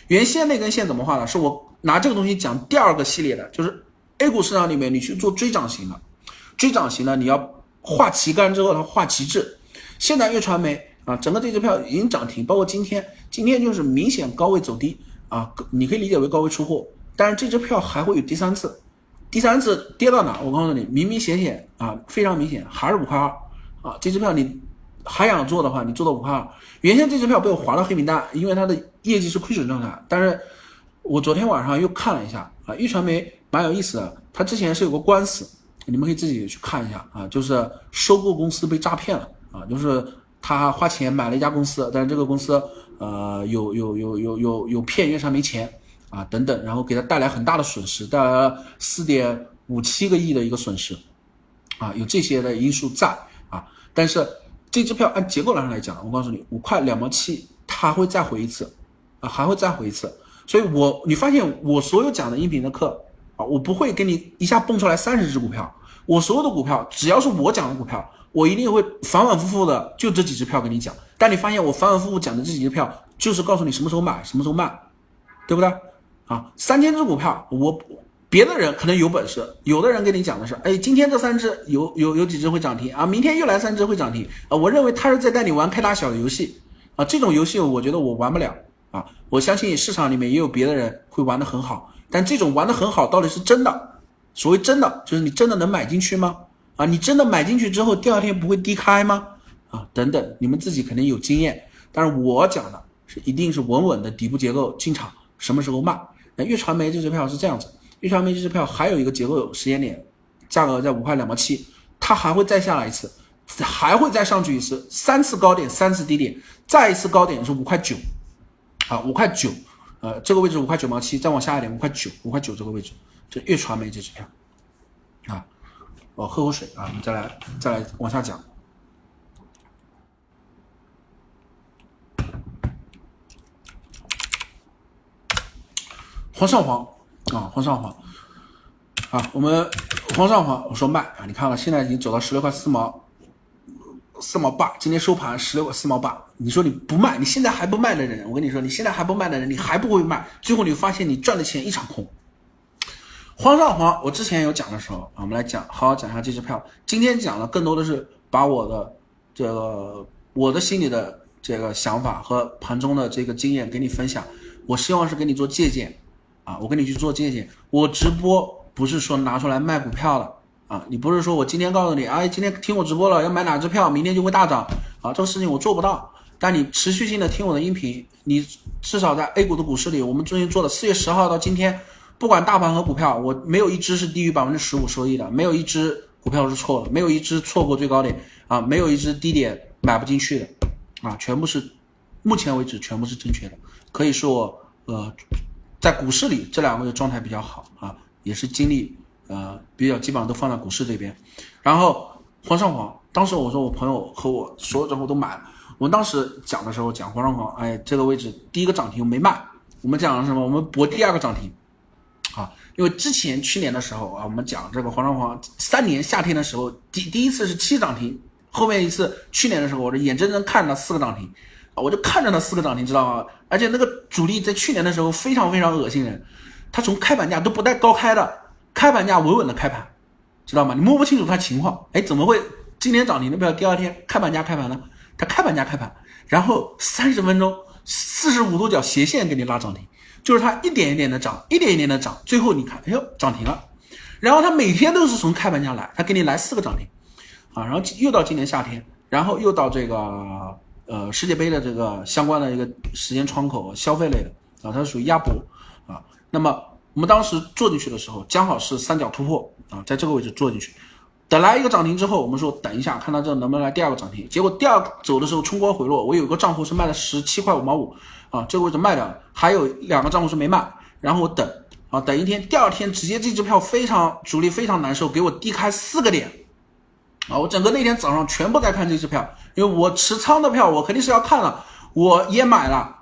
原先那根线怎么画的？是我拿这个东西讲第二个系列的，就是 A 股市场里面你去做追涨型的，追涨型的你要画旗杆之后它画旗帜。现在粤传媒啊，整个这支票已经涨停，包括今天，今天就是明显高位走低啊，你可以理解为高位出货，但是这支票还会有第三次。第三次跌到哪？我告诉你，明明显显啊，非常明显，还是五块二啊！这支票你还想做的话，你做到五块二。原先这支票被我划到黑名单，因为它的业绩是亏损状态。但是我昨天晚上又看了一下啊，玉传媒蛮有意思的，它之前是有个官司，你们可以自己去看一下啊，就是收购公司被诈骗了啊，就是他花钱买了一家公司，但是这个公司呃有有有有有有骗岳传媒钱。啊，等等，然后给他带来很大的损失，带来了四点五七个亿的一个损失，啊，有这些的因素在啊，但是这支票按结构上来讲，我告诉你，五块两毛七，它会再回一次，啊，还会再回一次，所以我你发现我所有讲的音频的课啊，我不会给你一下蹦出来三十只股票，我所有的股票只要是我讲的股票，我一定会反反复复的就这几只票跟你讲，但你发现我反反复复讲的这几只票，就是告诉你什么时候买，什么时候卖，对不对？啊，三千只股票，我别的人可能有本事，有的人跟你讲的是，哎，今天这三只有有有几只会涨停啊，明天又来三只会涨停啊，我认为他是在带你玩开大小的游戏啊，这种游戏我觉得我玩不了啊，我相信市场里面也有别的人会玩的很好，但这种玩的很好到底是真的，所谓真的就是你真的能买进去吗？啊，你真的买进去之后第二天不会低开吗？啊，等等，你们自己肯定有经验，但是我讲的是一定是稳稳的底部结构进场，什么时候卖？那粤传媒这支票是这样子，粤传媒这支票还有一个结构时间点，价格在五块两毛七，它还会再下来一次，还会再上去一次，三次高点，三次低点，再一次高点是五块九，啊，五块九，呃，这个位置五块九毛七，再往下一点五块九，五块九这个位置，这粤传媒这支票，啊，我喝口水啊，我们再来再来往下讲。煌上煌啊，煌上煌啊，我们煌上煌，我说卖啊，你看了，现在已经走到十六块四毛，四毛八，今天收盘十六块四毛八。你说你不卖，你现在还不卖的人，我跟你说，你现在还不卖的人，你还不会卖，最后你发现你赚的钱一场空。煌上煌，我之前有讲的时候啊，我们来讲，好好讲一下这支票。今天讲的更多的是把我的这个我的心里的这个想法和盘中的这个经验给你分享。我希望是给你做借鉴啊，我跟你去做借鉴。我直播不是说拿出来卖股票的。啊，你不是说我今天告诉你，哎，今天听我直播了，要买哪只票，明天就会大涨啊？这个事情我做不到。但你持续性的听我的音频，你至少在 A 股的股市里，我们最近做了四月十号到今天，不管大盘和股票，我没有一只是低于百分之十五收益的，没有一只股票是错的，没有一只错过最高点啊，没有一只低点买不进去的啊，全部是目前为止全部是正确的，可以说我呃在股市里这两个月状态比较好啊，也是精力。呃，比较基本上都放在股市这边，然后煌上煌，当时我说我朋友和我所有账户都买了。我们当时讲的时候讲煌上煌，哎，这个位置第一个涨停没卖。我们讲了什么？我们博第二个涨停，因为之前去年的时候啊，我们讲这个煌上煌，三年夏天的时候第第一次是七涨停，后面一次去年的时候，我是眼睁睁看着四个涨停，我就看着那四个涨停，知道吗？而且那个主力在去年的时候非常非常恶心人，他从开盘价都不带高开的。开盘价稳稳的开盘，知道吗？你摸不清楚他情况，哎，怎么会今天涨停的票第二天开盘价开盘呢？他开盘价开盘，然后三十分钟四十五度角斜线给你拉涨停，就是它一点一点的涨，一点一点的涨，最后你看，哎呦涨停了。然后它每天都是从开盘价来，它给你来四个涨停，啊，然后又到今年夏天，然后又到这个呃世界杯的这个相关的一个时间窗口，消费类的啊，它是属于压博啊，那么。我们当时做进去的时候，刚好是三角突破啊，在这个位置做进去，等来一个涨停之后，我们说等一下，看它这能不能来第二个涨停。结果第二走的时候冲高回落，我有个账户是卖了十七块五毛五啊，这个位置卖掉了，还有两个账户是没卖，然后我等啊，等一天，第二天直接这支票非常主力非常难受，给我低开四个点啊，我整个那天早上全部在看这支票，因为我持仓的票我肯定是要看了，我也买了。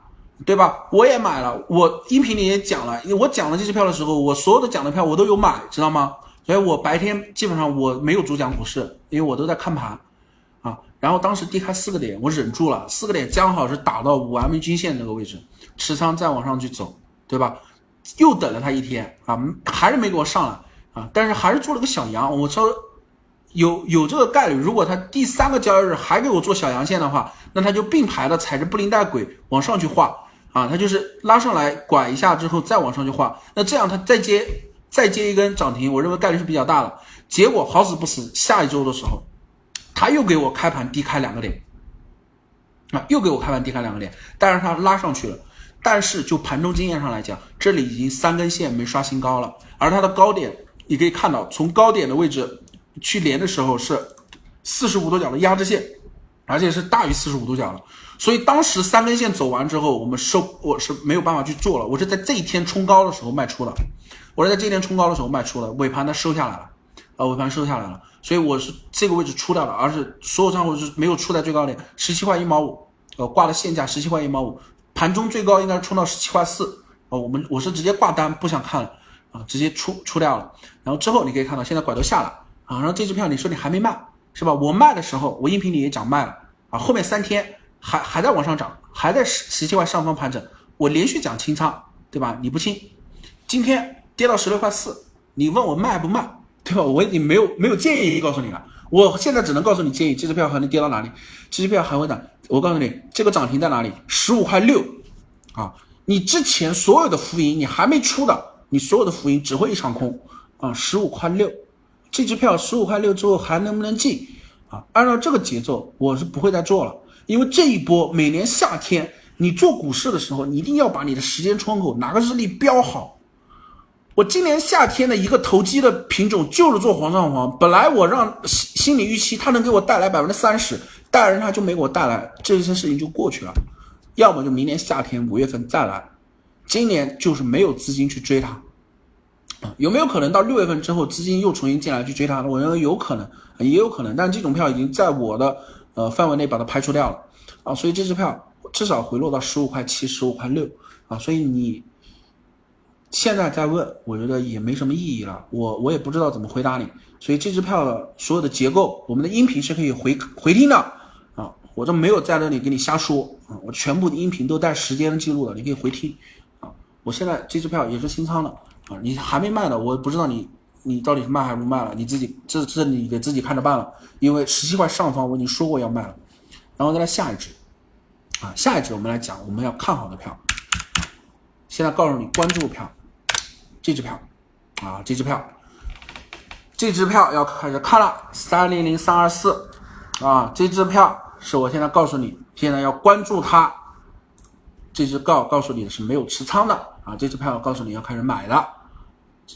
对吧？我也买了，我音频里也讲了，因为我讲了这支票的时候，我所有的讲的票我都有买，知道吗？所以我白天基本上我没有主讲股市，因为我都在看盘，然后当时低开四个点，我忍住了，四个点刚好是打到五 M 均线那个位置，持仓再往上去走，对吧？又等了它一天啊，还是没给我上来啊，但是还是做了个小阳，我说有有这个概率，如果它第三个交易日还给我做小阳线的话，那它就并排的踩着布林带轨往上去画。啊，它就是拉上来拐一下之后再往上去画，那这样它再接再接一根涨停，我认为概率是比较大的。结果好死不死，下一周的时候，他又给我开盘低开两个点，啊，又给我开盘低开两个点，但是它拉上去了。但是就盘中经验上来讲，这里已经三根线没刷新高了，而它的高点你可以看到，从高点的位置去连的时候是四十五度角的压制线，而且是大于四十五度角的。所以当时三根线走完之后，我们收我是没有办法去做了。我是在这一天冲高的时候卖出的，我是在这一天冲高的时候卖出的，尾盘它收下来了，啊，尾盘收下来了，所以我是这个位置出掉了，而是所有账户是没有出在最高点，十七块一毛五，呃，挂的现价十七块一毛五，盘中最高应该冲到十七块四，啊，我们我是直接挂单不想看了，啊，直接出出掉了，然后之后你可以看到现在拐头下来，啊，然后这支票你说你还没卖是吧？我卖的时候我音频里也讲卖了，啊，后面三天。还还在往上涨，还在十十七块上方盘整。我连续讲清仓，对吧？你不清，今天跌到十六块四，你问我卖不卖，对吧？我已经没有没有建议告诉你了。我现在只能告诉你建议，这支票还能跌到哪里？这支票还会涨。我告诉你，这个涨停在哪里？十五块六啊！你之前所有的浮盈，你还没出的，你所有的浮盈只会一场空啊！十五块六，这支票十五块六之后还能不能进啊？按照这个节奏，我是不会再做了。因为这一波每年夏天你做股市的时候，你一定要把你的时间窗口哪个日历标好。我今年夏天的一个投机的品种就是做煌上煌，本来我让心心理预期它能给我带来百分之三十，但是它就没给我带来，这些事情就过去了。要么就明年夏天五月份再来，今年就是没有资金去追它啊？有没有可能到六月份之后资金又重新进来去追它？我认为有可能，也有可能，但这种票已经在我的。呃，范围内把它排除掉了啊，所以这支票至少回落到十五块七、十五块六啊，所以你现在再问，我觉得也没什么意义了，我我也不知道怎么回答你，所以这支票的所有的结构，我们的音频是可以回回听的啊我这没有在这里给你瞎说啊，我全部的音频都带时间记录的，你可以回听啊。我现在这支票也是清仓的啊，你还没卖的，我不知道你你到底是卖还是不卖了，你自己这这你得自己看着办了。因为十七块上方我已经说过要卖了，然后再来下一支啊，下一支我们来讲我们要看好的票。现在告诉你关注票，这支票啊，这支票，这支票要开始看了，三零零三二四啊，这支票是我现在告诉你，现在要关注它。这支告告诉你的是没有持仓的啊，这支票我告诉你要开始买了，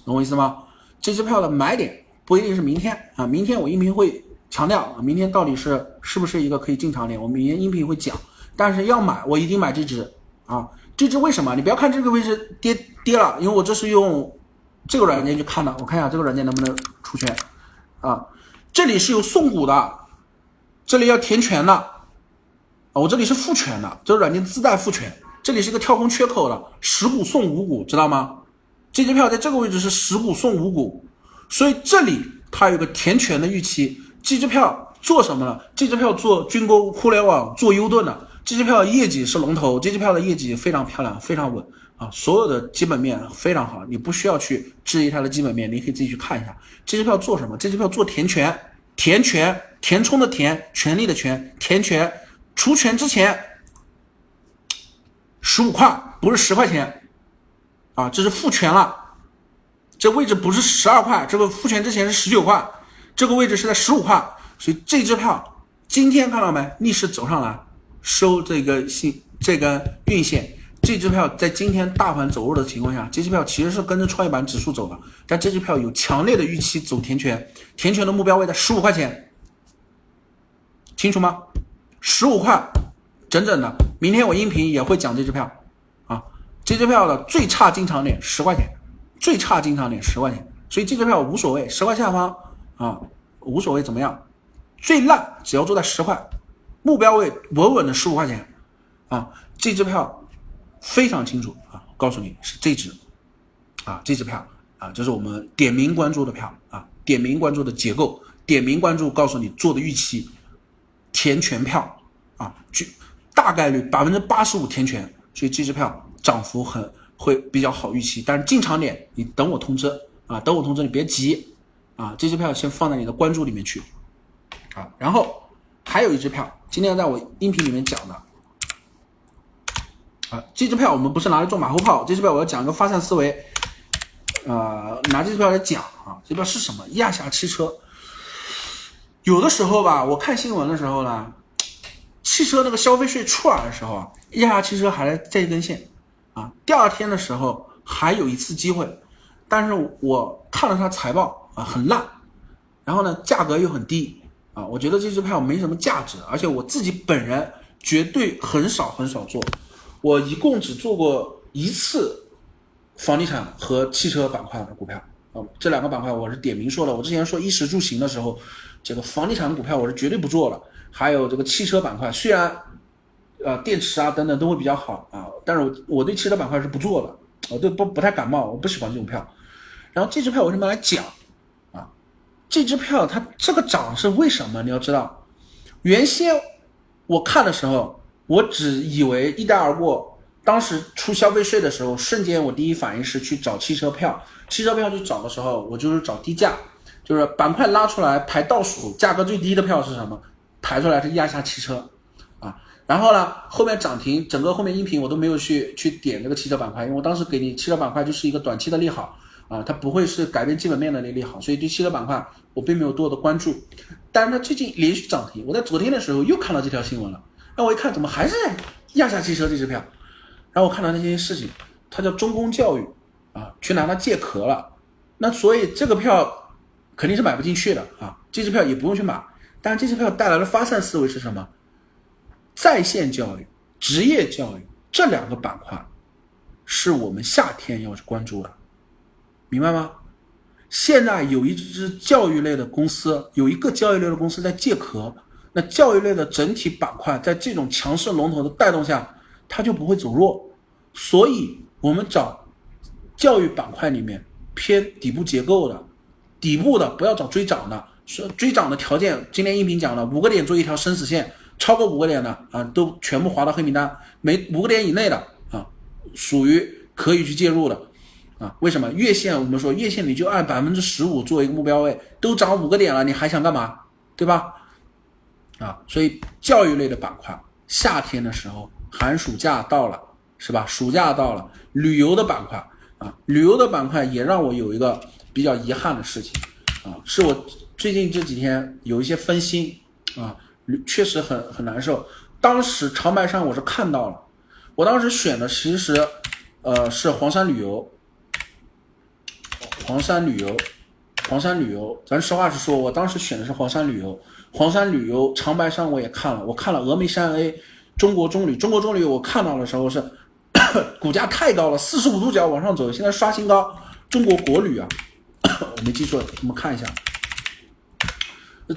懂我意思吗？这支票的买点不一定是明天啊，明天我音频会强调啊，明天到底是是不是一个可以进场点，我明天音频会讲，但是要买我一定买这支啊。这只为什么？你不要看这个位置跌跌了，因为我这是用这个软件去看的。我看一下这个软件能不能出圈啊？这里是有送股的，这里要填权的啊。我这里是复权的，这个软件自带复权。这里是一个跳空缺口的，十股送五股，知道吗？这支票在这个位置是十股送五股，所以这里它有个填权的预期。这支票做什么了？这支票做军工、互联网、做优盾的。这支票业绩是龙头，这支票的业绩非常漂亮，非常稳啊，所有的基本面非常好，你不需要去质疑它的基本面，你可以自己去看一下。这支票做什么？这支票做填权，填权，填充的填，权利的权，填权，除权之前十五块，不是十块钱啊，这是复权了，这位置不是十二块，这个复权之前是十九块，这个位置是在十五块，所以这支票今天看到没？逆势走上来。收这个信这根运线，这支票在今天大盘走弱的情况下，这支票其实是跟着创业板指数走的，但这支票有强烈的预期走填权，填权的目标位在十五块钱，清楚吗？十五块整整的，明天我音频也会讲这支票啊，这支票的最差进场点十块钱，最差进场点十块钱，所以这支票无所谓，十块下方啊无所谓怎么样，最烂只要做在十块。目标位稳稳的十五块钱，啊，这支票非常清楚啊，告诉你是这支，啊，这支票啊，这是我们点名关注的票啊，点名关注的结构，点名关注告诉你做的预期，填全票啊，去大概率百分之八十五填全，所以这支票涨幅很会比较好预期，但是进场点你等我通知啊，等我通知你别急啊，这支票先放在你的关注里面去啊，然后。还有一支票，今天在我音频里面讲的，啊，这支票我们不是拿来做马后炮，这支票我要讲一个发散思维，呃，拿这支票来讲啊，这票是什么？亚夏汽车。有的时候吧，我看新闻的时候呢，汽车那个消费税出来的时候啊，亚夏汽车还在这一根线，啊，第二天的时候还有一次机会，但是我看了它财报啊，很烂，然后呢，价格又很低。啊，我觉得这支票没什么价值，而且我自己本人绝对很少很少做，我一共只做过一次房地产和汽车板块的股票啊，这两个板块我是点名说了，我之前说衣食住行的时候，这个房地产股票我是绝对不做了，还有这个汽车板块，虽然呃电池啊等等都会比较好啊，但是我我对汽车板块是不做的，我对不不太感冒，我不喜欢这种票，然后这支票为什么来讲？这支票它这个涨是为什么？你要知道，原先我看的时候，我只以为一带而过。当时出消费税的时候，瞬间我第一反应是去找汽车票。汽车票去找的时候，我就是找低价，就是板块拉出来排倒数，价格最低的票是什么？排出来是亚夏汽车啊。然后呢，后面涨停，整个后面音频我都没有去去点这个汽车板块，因为我当时给你汽车板块就是一个短期的利好。啊，它不会是改变基本面的那利好，所以对汽车板块我并没有多的关注。但是它最近连续涨停，我在昨天的时候又看到这条新闻了。那我一看，怎么还是亚夏汽车这支票？然后我看到那件事情，它叫中公教育啊，去拿它借壳了。那所以这个票肯定是买不进去的啊，这支票也不用去买。但是这支票带来的发散思维是什么？在线教育、职业教育这两个板块是我们夏天要去关注的。明白吗？现在有一只教育类的公司，有一个教育类的公司在借壳，那教育类的整体板块在这种强势龙头的带动下，它就不会走弱。所以，我们找教育板块里面偏底部结构的，底部的不要找追涨的，说追涨的条件，今天音频讲了五个点做一条生死线，超过五个点的啊，都全部划到黑名单。每五个点以内的啊，属于可以去介入的啊。为什么月线？我们说月线你就按百分之十五作为一个目标位，都涨五个点了，你还想干嘛？对吧？啊，所以教育类的板块，夏天的时候，寒暑假到了，是吧？暑假到了，旅游的板块啊，旅游的板块也让我有一个比较遗憾的事情啊，是我最近这几天有一些分心啊，确实很很难受。当时长白山我是看到了，我当时选的其实，呃，是黄山旅游，黄山旅游，黄山旅游。咱实话实说，我当时选的是黄山旅游。黄山旅游、长白山我也看了，我看了峨眉山 A、中国中旅、中国中旅，我看到的时候是 股价太高了，四十五度角往上走，现在刷新高。中国国旅啊，我没记错，我们看一下，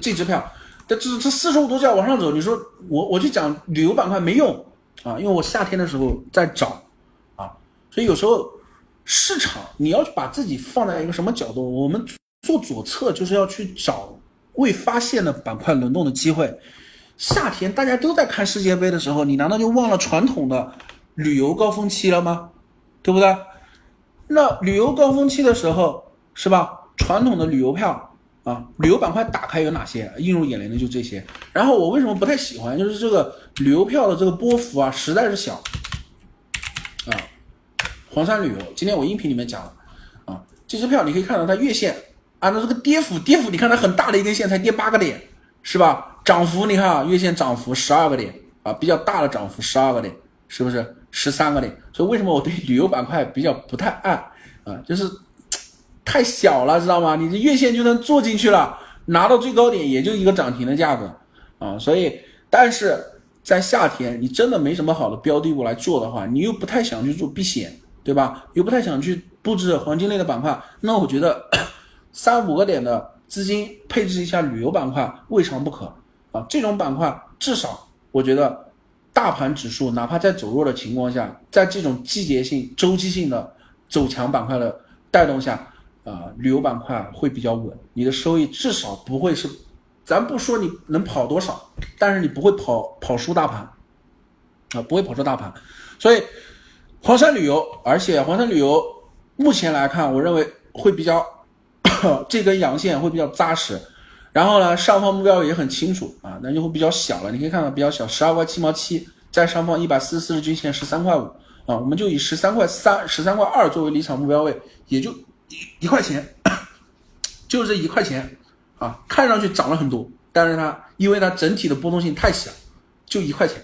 这支票，这这这四十五度角往上走，你说我我去讲旅游板块没用啊？因为我夏天的时候在找啊，所以有时候市场你要把自己放在一个什么角度？我们做左侧就是要去找。未发现的板块轮动的机会，夏天大家都在看世界杯的时候，你难道就忘了传统的旅游高峰期了吗？对不对？那旅游高峰期的时候，是吧？传统的旅游票啊，旅游板块打开有哪些？映入眼帘的就这些。然后我为什么不太喜欢？就是这个旅游票的这个波幅啊，实在是小。黄山旅游，今天我音频里面讲了啊，这支票你可以看到它月线。按照这个跌幅，跌幅你看它很大的一根线才跌八个点，是吧？涨幅你看啊，月线涨幅十二个点啊，比较大的涨幅十二个点，是不是十三个点？所以为什么我对旅游板块比较不太爱啊？就是太小了，知道吗？你这月线就能做进去了，拿到最高点也就一个涨停的价格啊。所以，但是在夏天你真的没什么好的标的物来做的话，你又不太想去做避险，对吧？又不太想去布置黄金类的板块，那我觉得。三五个点的资金配置一下旅游板块，未尝不可啊！这种板块至少我觉得，大盘指数哪怕在走弱的情况下，在这种季节性、周期性的走强板块的带动下，啊，旅游板块会比较稳，你的收益至少不会是，咱不说你能跑多少，但是你不会跑跑输大盘，啊，不会跑输大盘。所以，黄山旅游，而且黄山旅游目前来看，我认为会比较。这根阳线会比较扎实，然后呢，上方目标也很清楚啊，那就会比较小了。你可以看到比较小，十二块七毛七，在上方一百四十四日均线十三块五啊，我们就以十三块三、十三块二作为离场目标位，也就一 一块钱，就这一块钱啊，看上去涨了很多，但是它因为它整体的波动性太小，就一块钱。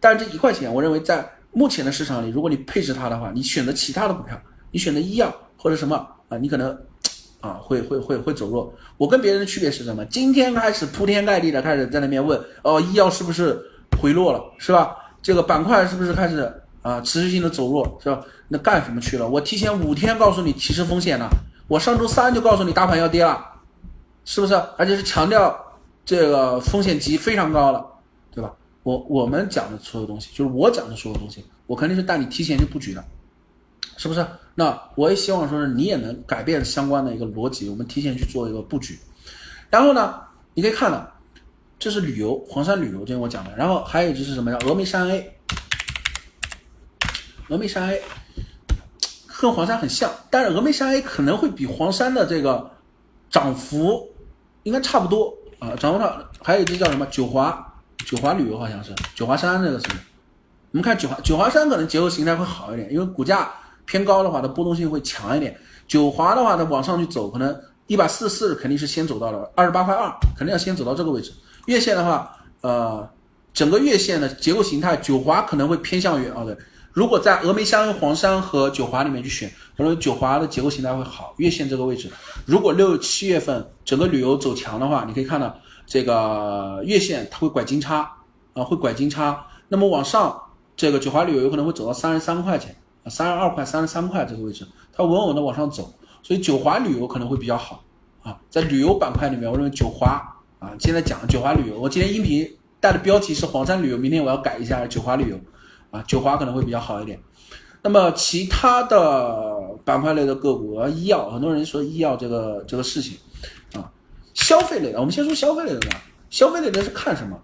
但是这一块钱，我认为在目前的市场里，如果你配置它的话，你选择其他的股票，你选择医药或者什么啊，你可能。啊，会会会会走弱。我跟别人的区别是什么？今天开始铺天盖地的开始在那边问，哦，医药是不是回落了，是吧？这个板块是不是开始啊持续性的走弱，是吧？那干什么去了？我提前五天告诉你提示风险了，我上周三就告诉你大盘要跌了，是不是？而且是强调这个风险级非常高了，对吧？我我们讲的所有东西，就是我讲的所有东西，我肯定是带你提前去布局的。是不是？那我也希望说是你也能改变相关的一个逻辑，我们提前去做一个布局。然后呢，你可以看到，这是旅游，黄山旅游，今天我讲的。然后还有一就是什么呀？峨眉山 A，峨眉山 A 和黄山很像，但是峨眉山 A 可能会比黄山的这个涨幅应该差不多啊。涨幅上还有一只叫什么？九华，九华旅游好像是九华山这个是。我们看九华，九华山可能结构形态会好一点，因为股价。偏高的话，它波动性会强一点。九华的话，它往上去走，可能一百四十四肯定是先走到了二十八块二，肯定要先走到这个位置。月线的话，呃，整个月线的结构形态，九华可能会偏向于啊，对。如果在峨眉山、黄山和九华里面去选，可能九华的结构形态会好。月线这个位置，如果六七月份整个旅游走强的话，你可以看到这个月线它会拐金叉啊，会拐金叉。那么往上，这个九华旅游有可能会走到三十三块钱。三十二块、三十三块这个位置，它稳稳的往上走，所以九华旅游可能会比较好啊。在旅游板块里面，我认为九华啊，现在讲九华旅游，我今天音频带的标题是黄山旅游，明天我要改一下九华旅游啊，九华可能会比较好一点。那么其他的板块类的个股，医药，很多人说医药这个这个事情，消费类的，我们先说消费类的吧。消费类的是看什么？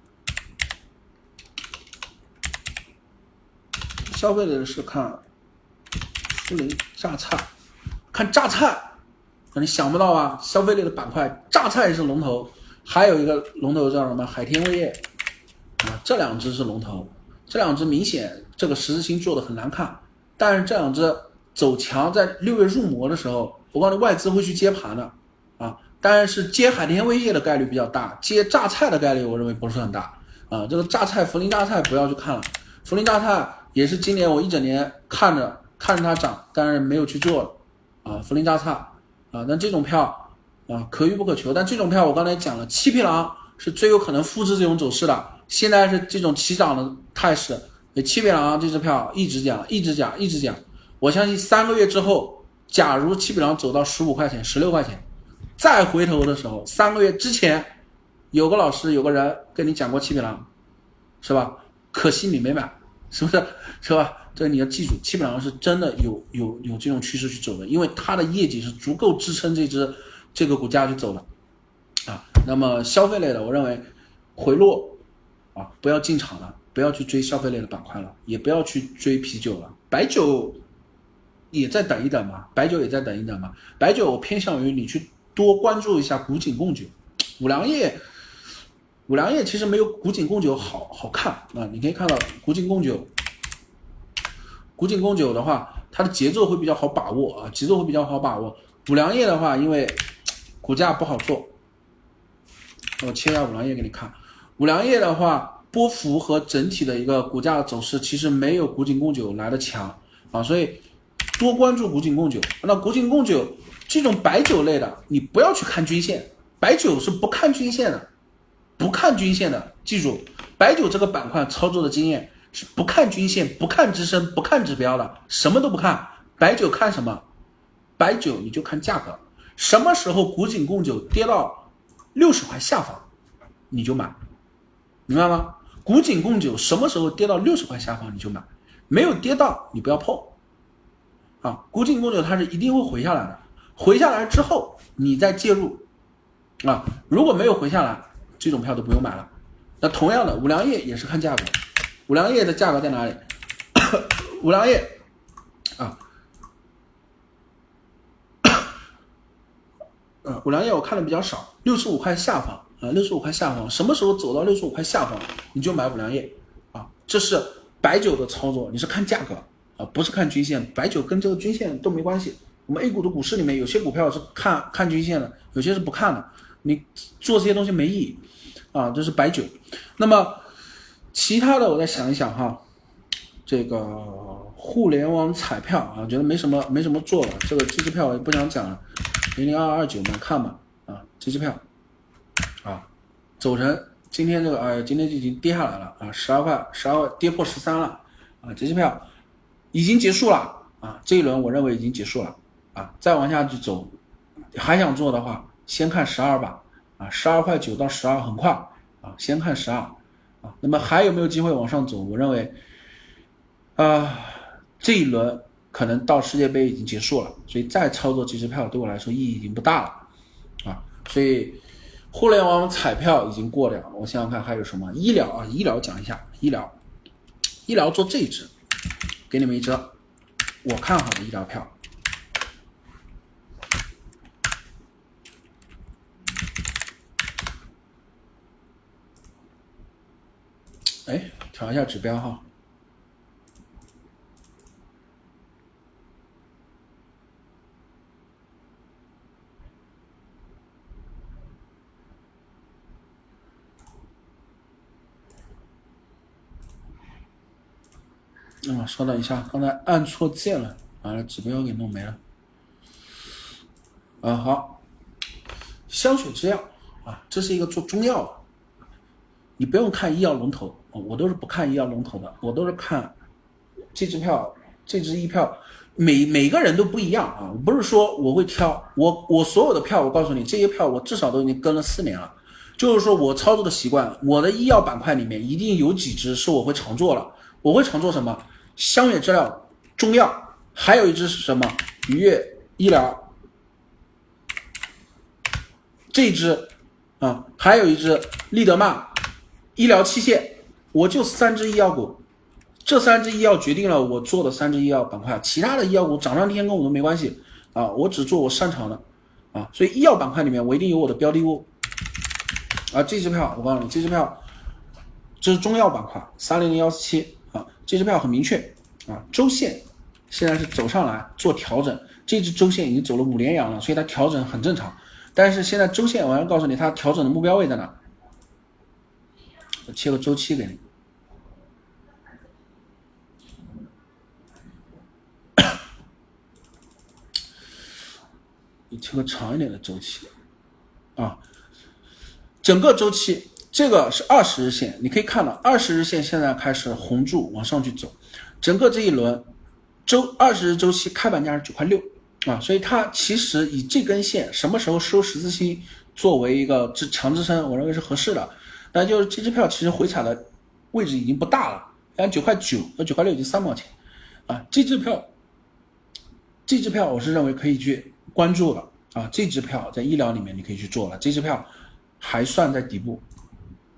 消费类的是看涪陵榨菜，看榨菜，可能想不到啊。消费类的板块，榨菜是龙头，还有一个龙头叫什么？海天味业啊，这两只是龙头，这两只明显这个十字星做的很难看，但是这两只走强，在六月入魔的时候，我告诉你，外资会去接盘的。但，是接海天味业的概率比较大，接榨菜的概率我认为不是很大啊。这个榨菜涪陵榨菜不要去看了，涪陵榨菜也是今年我一整年看着。看着它涨，但是没有去做，啊，涪陵榨菜，啊，那这种票，啊，可遇不可求。但这种票我刚才讲了，七匹狼是最有可能复制这种走势的。现在是这种起涨的态势，七匹狼这只票一直讲，一直讲，一直讲。我相信三个月之后，假如七匹狼走到十五块钱、十六块钱，再回头的时候，三个月之前，有个老师有个人跟你讲过七匹狼，是吧？可惜你没买，是不是？是吧？这你要记住，七匹狼是真的有有有这种趋势去走的，因为它的业绩是足够支撑这只这个股价去走的，啊，那么消费类的，我认为回落啊，不要进场了，不要去追消费类的板块了，也不要去追啤酒了，白酒也再等一等吧，白酒也再等一等吧，白酒我偏向于你去多关注一下古井贡酒，五粮液，五粮液其实没有古井贡酒好好看啊，你可以看到古井贡酒。古井贡酒的话，它的节奏会比较好把握啊，节奏会比较好把握。五粮液的话，因为股价不好做，我切一下五粮液给你看。五粮液的话，波幅和整体的一个股价走势其实没有古井贡酒来的强啊，所以多关注古井贡酒。那古井贡酒这种白酒类的，你不要去看均线，白酒是不看均线的，不看均线的。记住，白酒这个板块操作的经验。是不看均线、不看支撑、不看指标的，什么都不看。白酒看什么？白酒你就看价格。什么时候古井贡酒跌到六十块下方，你就买，明白吗？古井贡酒什么时候跌到六十块下方你就买，没有跌到你不要碰。啊，古井贡酒它是一定会回下来的，回下来之后你再介入。啊，如果没有回下来，这种票都不用买了。那同样的，五粮液也是看价格。五粮液的价格在哪里？五粮液啊，呃，五粮液我看的比较少，六十五块下方啊，六十五块下方，什么时候走到六十五块下方，你就买五粮液啊。这是白酒的操作，你是看价格啊，不是看均线。白酒跟这个均线都没关系。我们 A 股的股市里面有些股票是看看均线的，有些是不看的。你做这些东西没意义啊。这是白酒，那么。其他的我再想一想哈，这个互联网彩票啊，觉得没什么没什么做了。这个这支票我也不想讲了，零零二二九嘛，看吧啊，这支票啊，走成今天这个哎，今天就已经跌下来了啊，十二块十二跌破十三了啊，这支票已经结束了啊，这一轮我认为已经结束了啊，再往下去走，还想做的话，先看十二吧啊，十二块九到十二很快啊，先看十二。啊那么还有没有机会往上走？我认为，啊，这一轮可能到世界杯已经结束了，所以再操作这支票对我来说意义已经不大了，啊，所以互联网彩票已经过了。我想想看还有什么医疗啊？医疗讲一下医疗，医疗做这一支，给你们一支我看好的医疗票。哎，调一下指标哈。啊，稍等一下，刚才按错键了，把指标给弄没了。啊，好，香雪制药啊，这是一个做中药的，你不用看医药龙头。我都是不看医药龙头的，我都是看这支票，这支一票，每每个人都不一样啊，不是说我会挑，我我所有的票，我告诉你，这些票我至少都已经跟了四年了，就是说我操作的习惯，我的医药板块里面一定有几只是我会常做了，我会常做什么？湘远治疗、中药，还有一只是什么？愉悦医疗，这支啊，还有一只利德曼医疗器械。我就三只医药股，这三只医药决定了我做的三只医药板块，其他的医药股涨上天跟我都没关系啊，我只做我擅长的啊，所以医药板块里面我一定有我的标的物啊。这支票我告诉你，这支票这是中药板块三零零幺四七啊，这支票很明确啊，周线现在是走上来做调整，这只周线已经走了五连阳了，所以它调整很正常。但是现在周线我要告诉你，它调整的目标位在哪？我切个周期给你，你切个长一点的周期啊。整个周期这个是二十日线，你可以看到二十日线现在开始红柱往上去走。整个这一轮周二十日周期开盘价是九块六啊，所以它其实以这根线什么时候收十字星作为一个支强支撑，我认为是合适的。那就是这支票其实回踩的位置已经不大了，像九块九和九块六已经三毛钱，啊，这支票，这支票我是认为可以去关注了。啊，这支票在医疗里面你可以去做了，这支票还算在底部，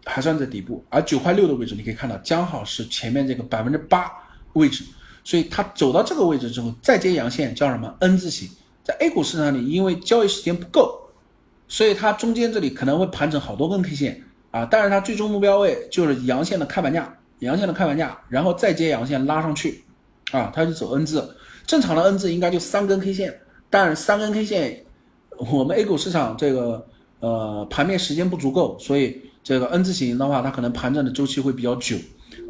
还算在底部，而九块六的位置你可以看到刚好是前面这个百分之八位置，所以它走到这个位置之后再接阳线叫什么？N 字形，在 A 股市场里因为交易时间不够，所以它中间这里可能会盘整好多根 K 线。啊，但是它最终目标位就是阳线的开盘价，阳线的开盘价，然后再接阳线拉上去，啊，它就走 N 字，正常的 N 字应该就三根 K 线，但是三根 K 线，我们 A 股市场这个呃盘面时间不足够，所以这个 N 字形的话，它可能盘整的周期会比较久，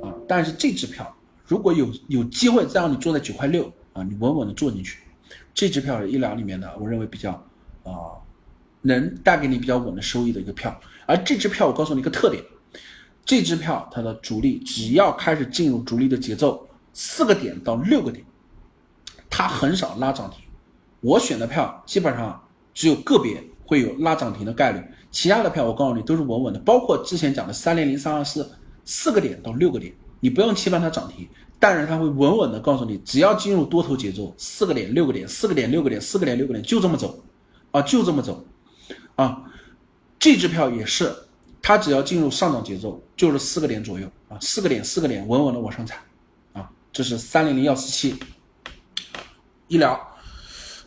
啊，但是这支票如果有有机会再让你做在九块六啊，你稳稳的做进去，这支票是医疗里面的，我认为比较啊能带给你比较稳的收益的一个票。而这支票，我告诉你一个特点，这支票它的主力只要开始进入主力的节奏，四个点到六个点，它很少拉涨停。我选的票基本上只有个别会有拉涨停的概率，其他的票我告诉你都是稳稳的。包括之前讲的三零零三二四，四个点到六个点，你不用期盼它涨停，但是它会稳稳的告诉你，只要进入多头节奏，四个点六个点，四个点六个点，四个点六个点，就这么走，啊，就这么走，啊。这支票也是，它只要进入上涨节奏，就是四个点左右啊，四个点，四个点，稳稳的往上踩啊。这是三零零幺四七医疗，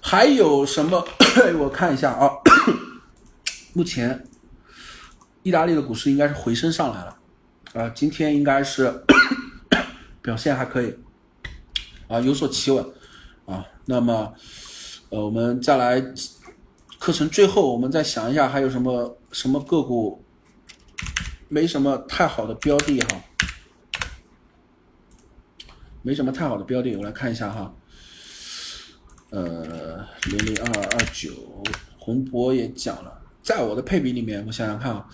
还有什么？我看一下啊，目前意大利的股市应该是回升上来了啊，今天应该是 表现还可以啊，有所企稳啊。那么，呃，我们再来。课程最后，我们再想一下还有什么什么个股，没什么太好的标的哈，没什么太好的标的，我来看一下哈，呃，零零二二九，宏博也讲了，在我的配比里面，我想想看啊，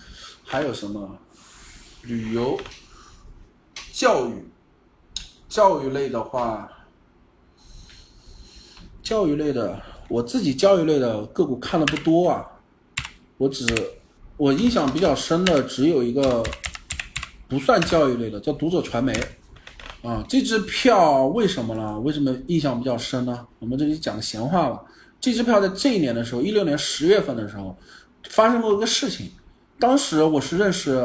还有什么旅游、教育、教育类的话，教育类的。我自己教育类的个股看的不多啊，我只我印象比较深的只有一个不算教育类的，叫读者传媒啊。这支票为什么呢？为什么印象比较深呢？我们这里讲闲话吧。这支票在这一年的时候，一六年十月份的时候，发生过一个事情。当时我是认识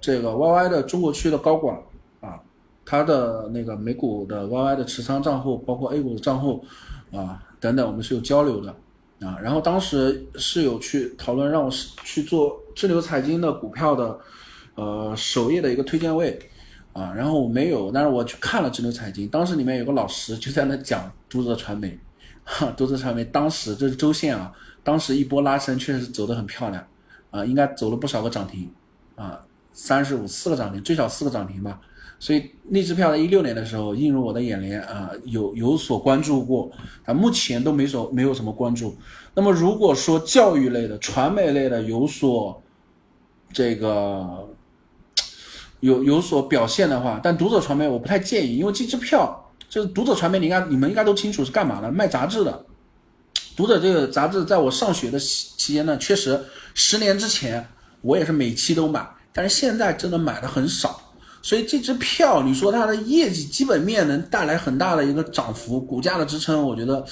这个 YY 的中国区的高管啊，他的那个美股的 YY 的持仓账户，包括 A 股的账户啊。等等，我们是有交流的啊。然后当时是有去讨论，让我去做智流财经的股票的呃首页的一个推荐位啊。然后我没有，但是我去看了智流财经，当时里面有个老师就在那讲读者传媒，哈，读者传媒当时这是周线啊，当时一波拉升确实走得很漂亮啊，应该走了不少个涨停啊，三十五四个涨停，最少四个涨停吧。所以那支票在一六年的时候映入我的眼帘啊，有有所关注过，啊，目前都没所没有什么关注。那么如果说教育类的、传媒类的有所这个有有所表现的话，但读者传媒我不太建议，因为这支票就是读者传媒，你应该你们应该都清楚是干嘛的，卖杂志的。读者这个杂志在我上学的期间呢，确实十年之前我也是每期都买，但是现在真的买的很少。所以这支票，你说它的业绩基本面能带来很大的一个涨幅，股价的支撑，我觉得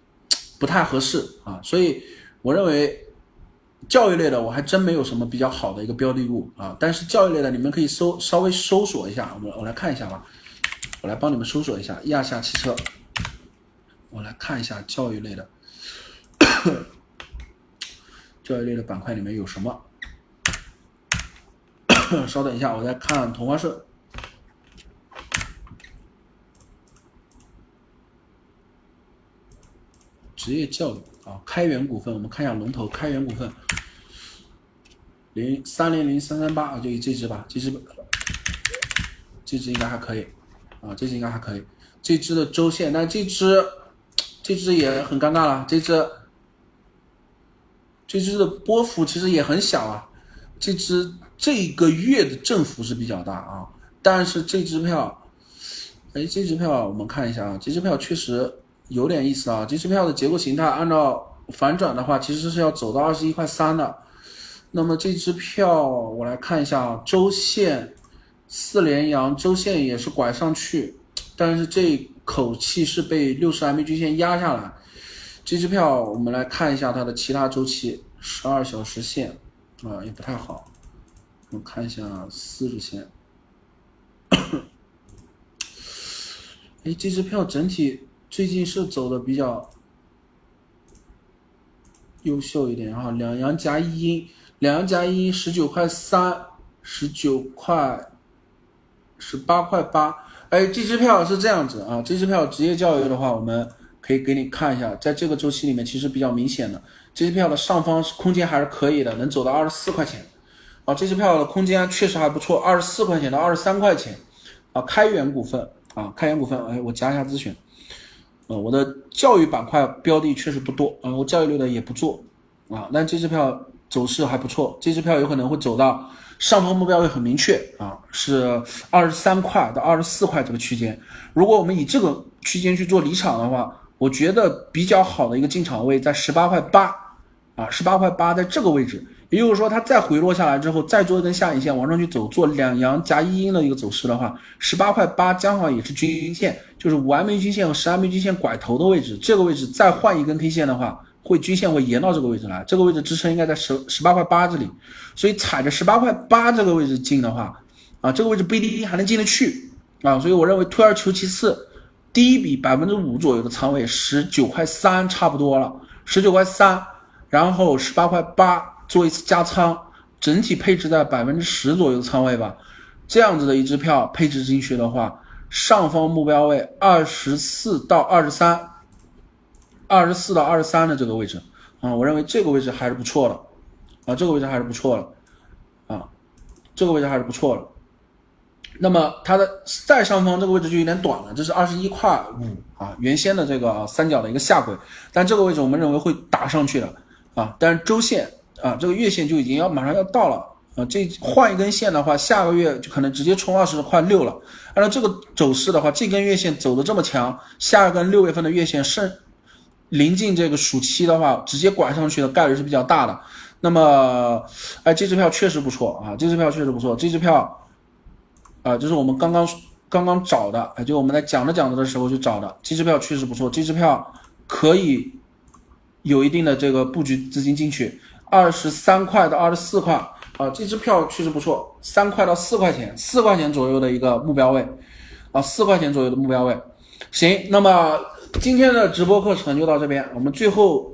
不太合适啊。所以我认为教育类的我还真没有什么比较好的一个标的物啊。但是教育类的你们可以搜稍微搜索一下，我我来看一下吧。我来帮你们搜索一下亚夏汽车，我来看一下教育类的，教育类的板块里面有什么？稍等一下，我在看同花顺。职业教育啊，开源股份，我们看一下龙头开源股份，零三零零三三八啊，就这只吧，这只，这只应该还可以啊，这只应该还可以，这只的周线，但这只，这只也很尴尬了，这只，这只的波幅其实也很小啊，这只这个月的振幅是比较大啊，但是这支票，哎，这支票我们看一下啊，这支票确实。有点意思啊，这支票的结构形态按照反转的话，其实是要走到二十一块三的。那么这支票我来看一下啊，周线四连阳，周线也是拐上去，但是这口气是被六十 MA 均线压下来。这支票我们来看一下它的其他周期，十二小时线啊也不太好。我看一下四日线，哎，这支票整体。最近是走的比较优秀一点哈，两阳加一阴，两阳加一阴十九块三，十九块十八块八，哎，这支票是这样子啊，这支票职业教育的话，我们可以给你看一下，在这个周期里面其实比较明显的，这支票的上方空间还是可以的，能走到二十四块钱，啊，这支票的空间确实还不错，二十四块钱到二十三块钱，啊，开源股份啊，开源股份，哎，我加一下咨询。呃，我的教育板块标的确实不多，啊，我教育类的也不做，啊，但这支票走势还不错，这支票有可能会走到上方目标位很明确，啊，是二十三块到二十四块这个区间，如果我们以这个区间去做离场的话，我觉得比较好的一个进场位在十八块八，啊，十八块八在这个位置。也就是说，它再回落下来之后，再做一根下影线往上去走，做两阳夹一阴的一个走势的话，十八块八刚好也是均线，就是五 MA 均线和十 MA 均线拐头的位置。这个位置再换一根 K 线的话，会均线会延到这个位置来，这个位置支撑应该在十十八块八这里。所以踩着十八块八这个位置进的话，啊，这个位置不一定还能进得去啊。所以我认为退而求其次，第一笔百分之五左右的仓位，十九块三差不多了，十九块三，然后十八块八。做一次加仓，整体配置在百分之十左右的仓位吧。这样子的一支票配置进去的话，上方目标位二十四到二十三，二十四到二十三的这个位置啊，我认为这个位置还是不错的啊，这个位置还是不错的啊，这个位置还是不错的。那么它的再上方这个位置就有点短了，这是二十一块五啊，原先的这个三角的一个下轨，但这个位置我们认为会打上去的啊，但是周线。啊，这个月线就已经要马上要到了啊！这换一根线的话，下个月就可能直接冲二十块六了。按照这个走势的话，这根月线走的这么强，下一根六月份的月线是临近这个暑期的话，直接拐上去的概率是比较大的。那么，哎，这支票确实不错啊！这支票确实不错，这支票啊，就是我们刚刚刚刚找的，就我们在讲着讲着的时候就找的，这支票确实不错，这支票可以有一定的这个布局资金进去。二十三块到二十四块啊，这支票确实不错，三块到四块钱，四块钱左右的一个目标位啊，四块钱左右的目标位。行，那么今天的直播课程就到这边。我们最后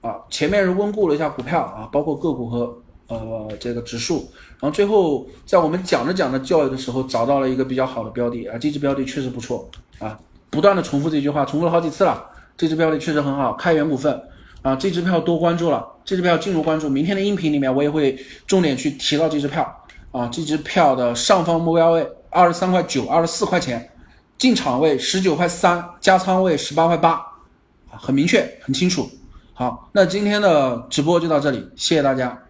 啊，前面是温故了一下股票啊，包括个股和呃这个指数，然后最后在我们讲着讲着教育的时候，找到了一个比较好的标的啊，这支标的确实不错啊，不断的重复这句话，重复了好几次了，这支标的确实很好，开源股份。啊，这支票多关注了，这支票进入关注。明天的音频里面，我也会重点去提到这支票。啊，这支票的上方目标位二十三块九、二十四块钱，进场位十九块三，加仓位十八块八，很明确，很清楚。好，那今天的直播就到这里，谢谢大家。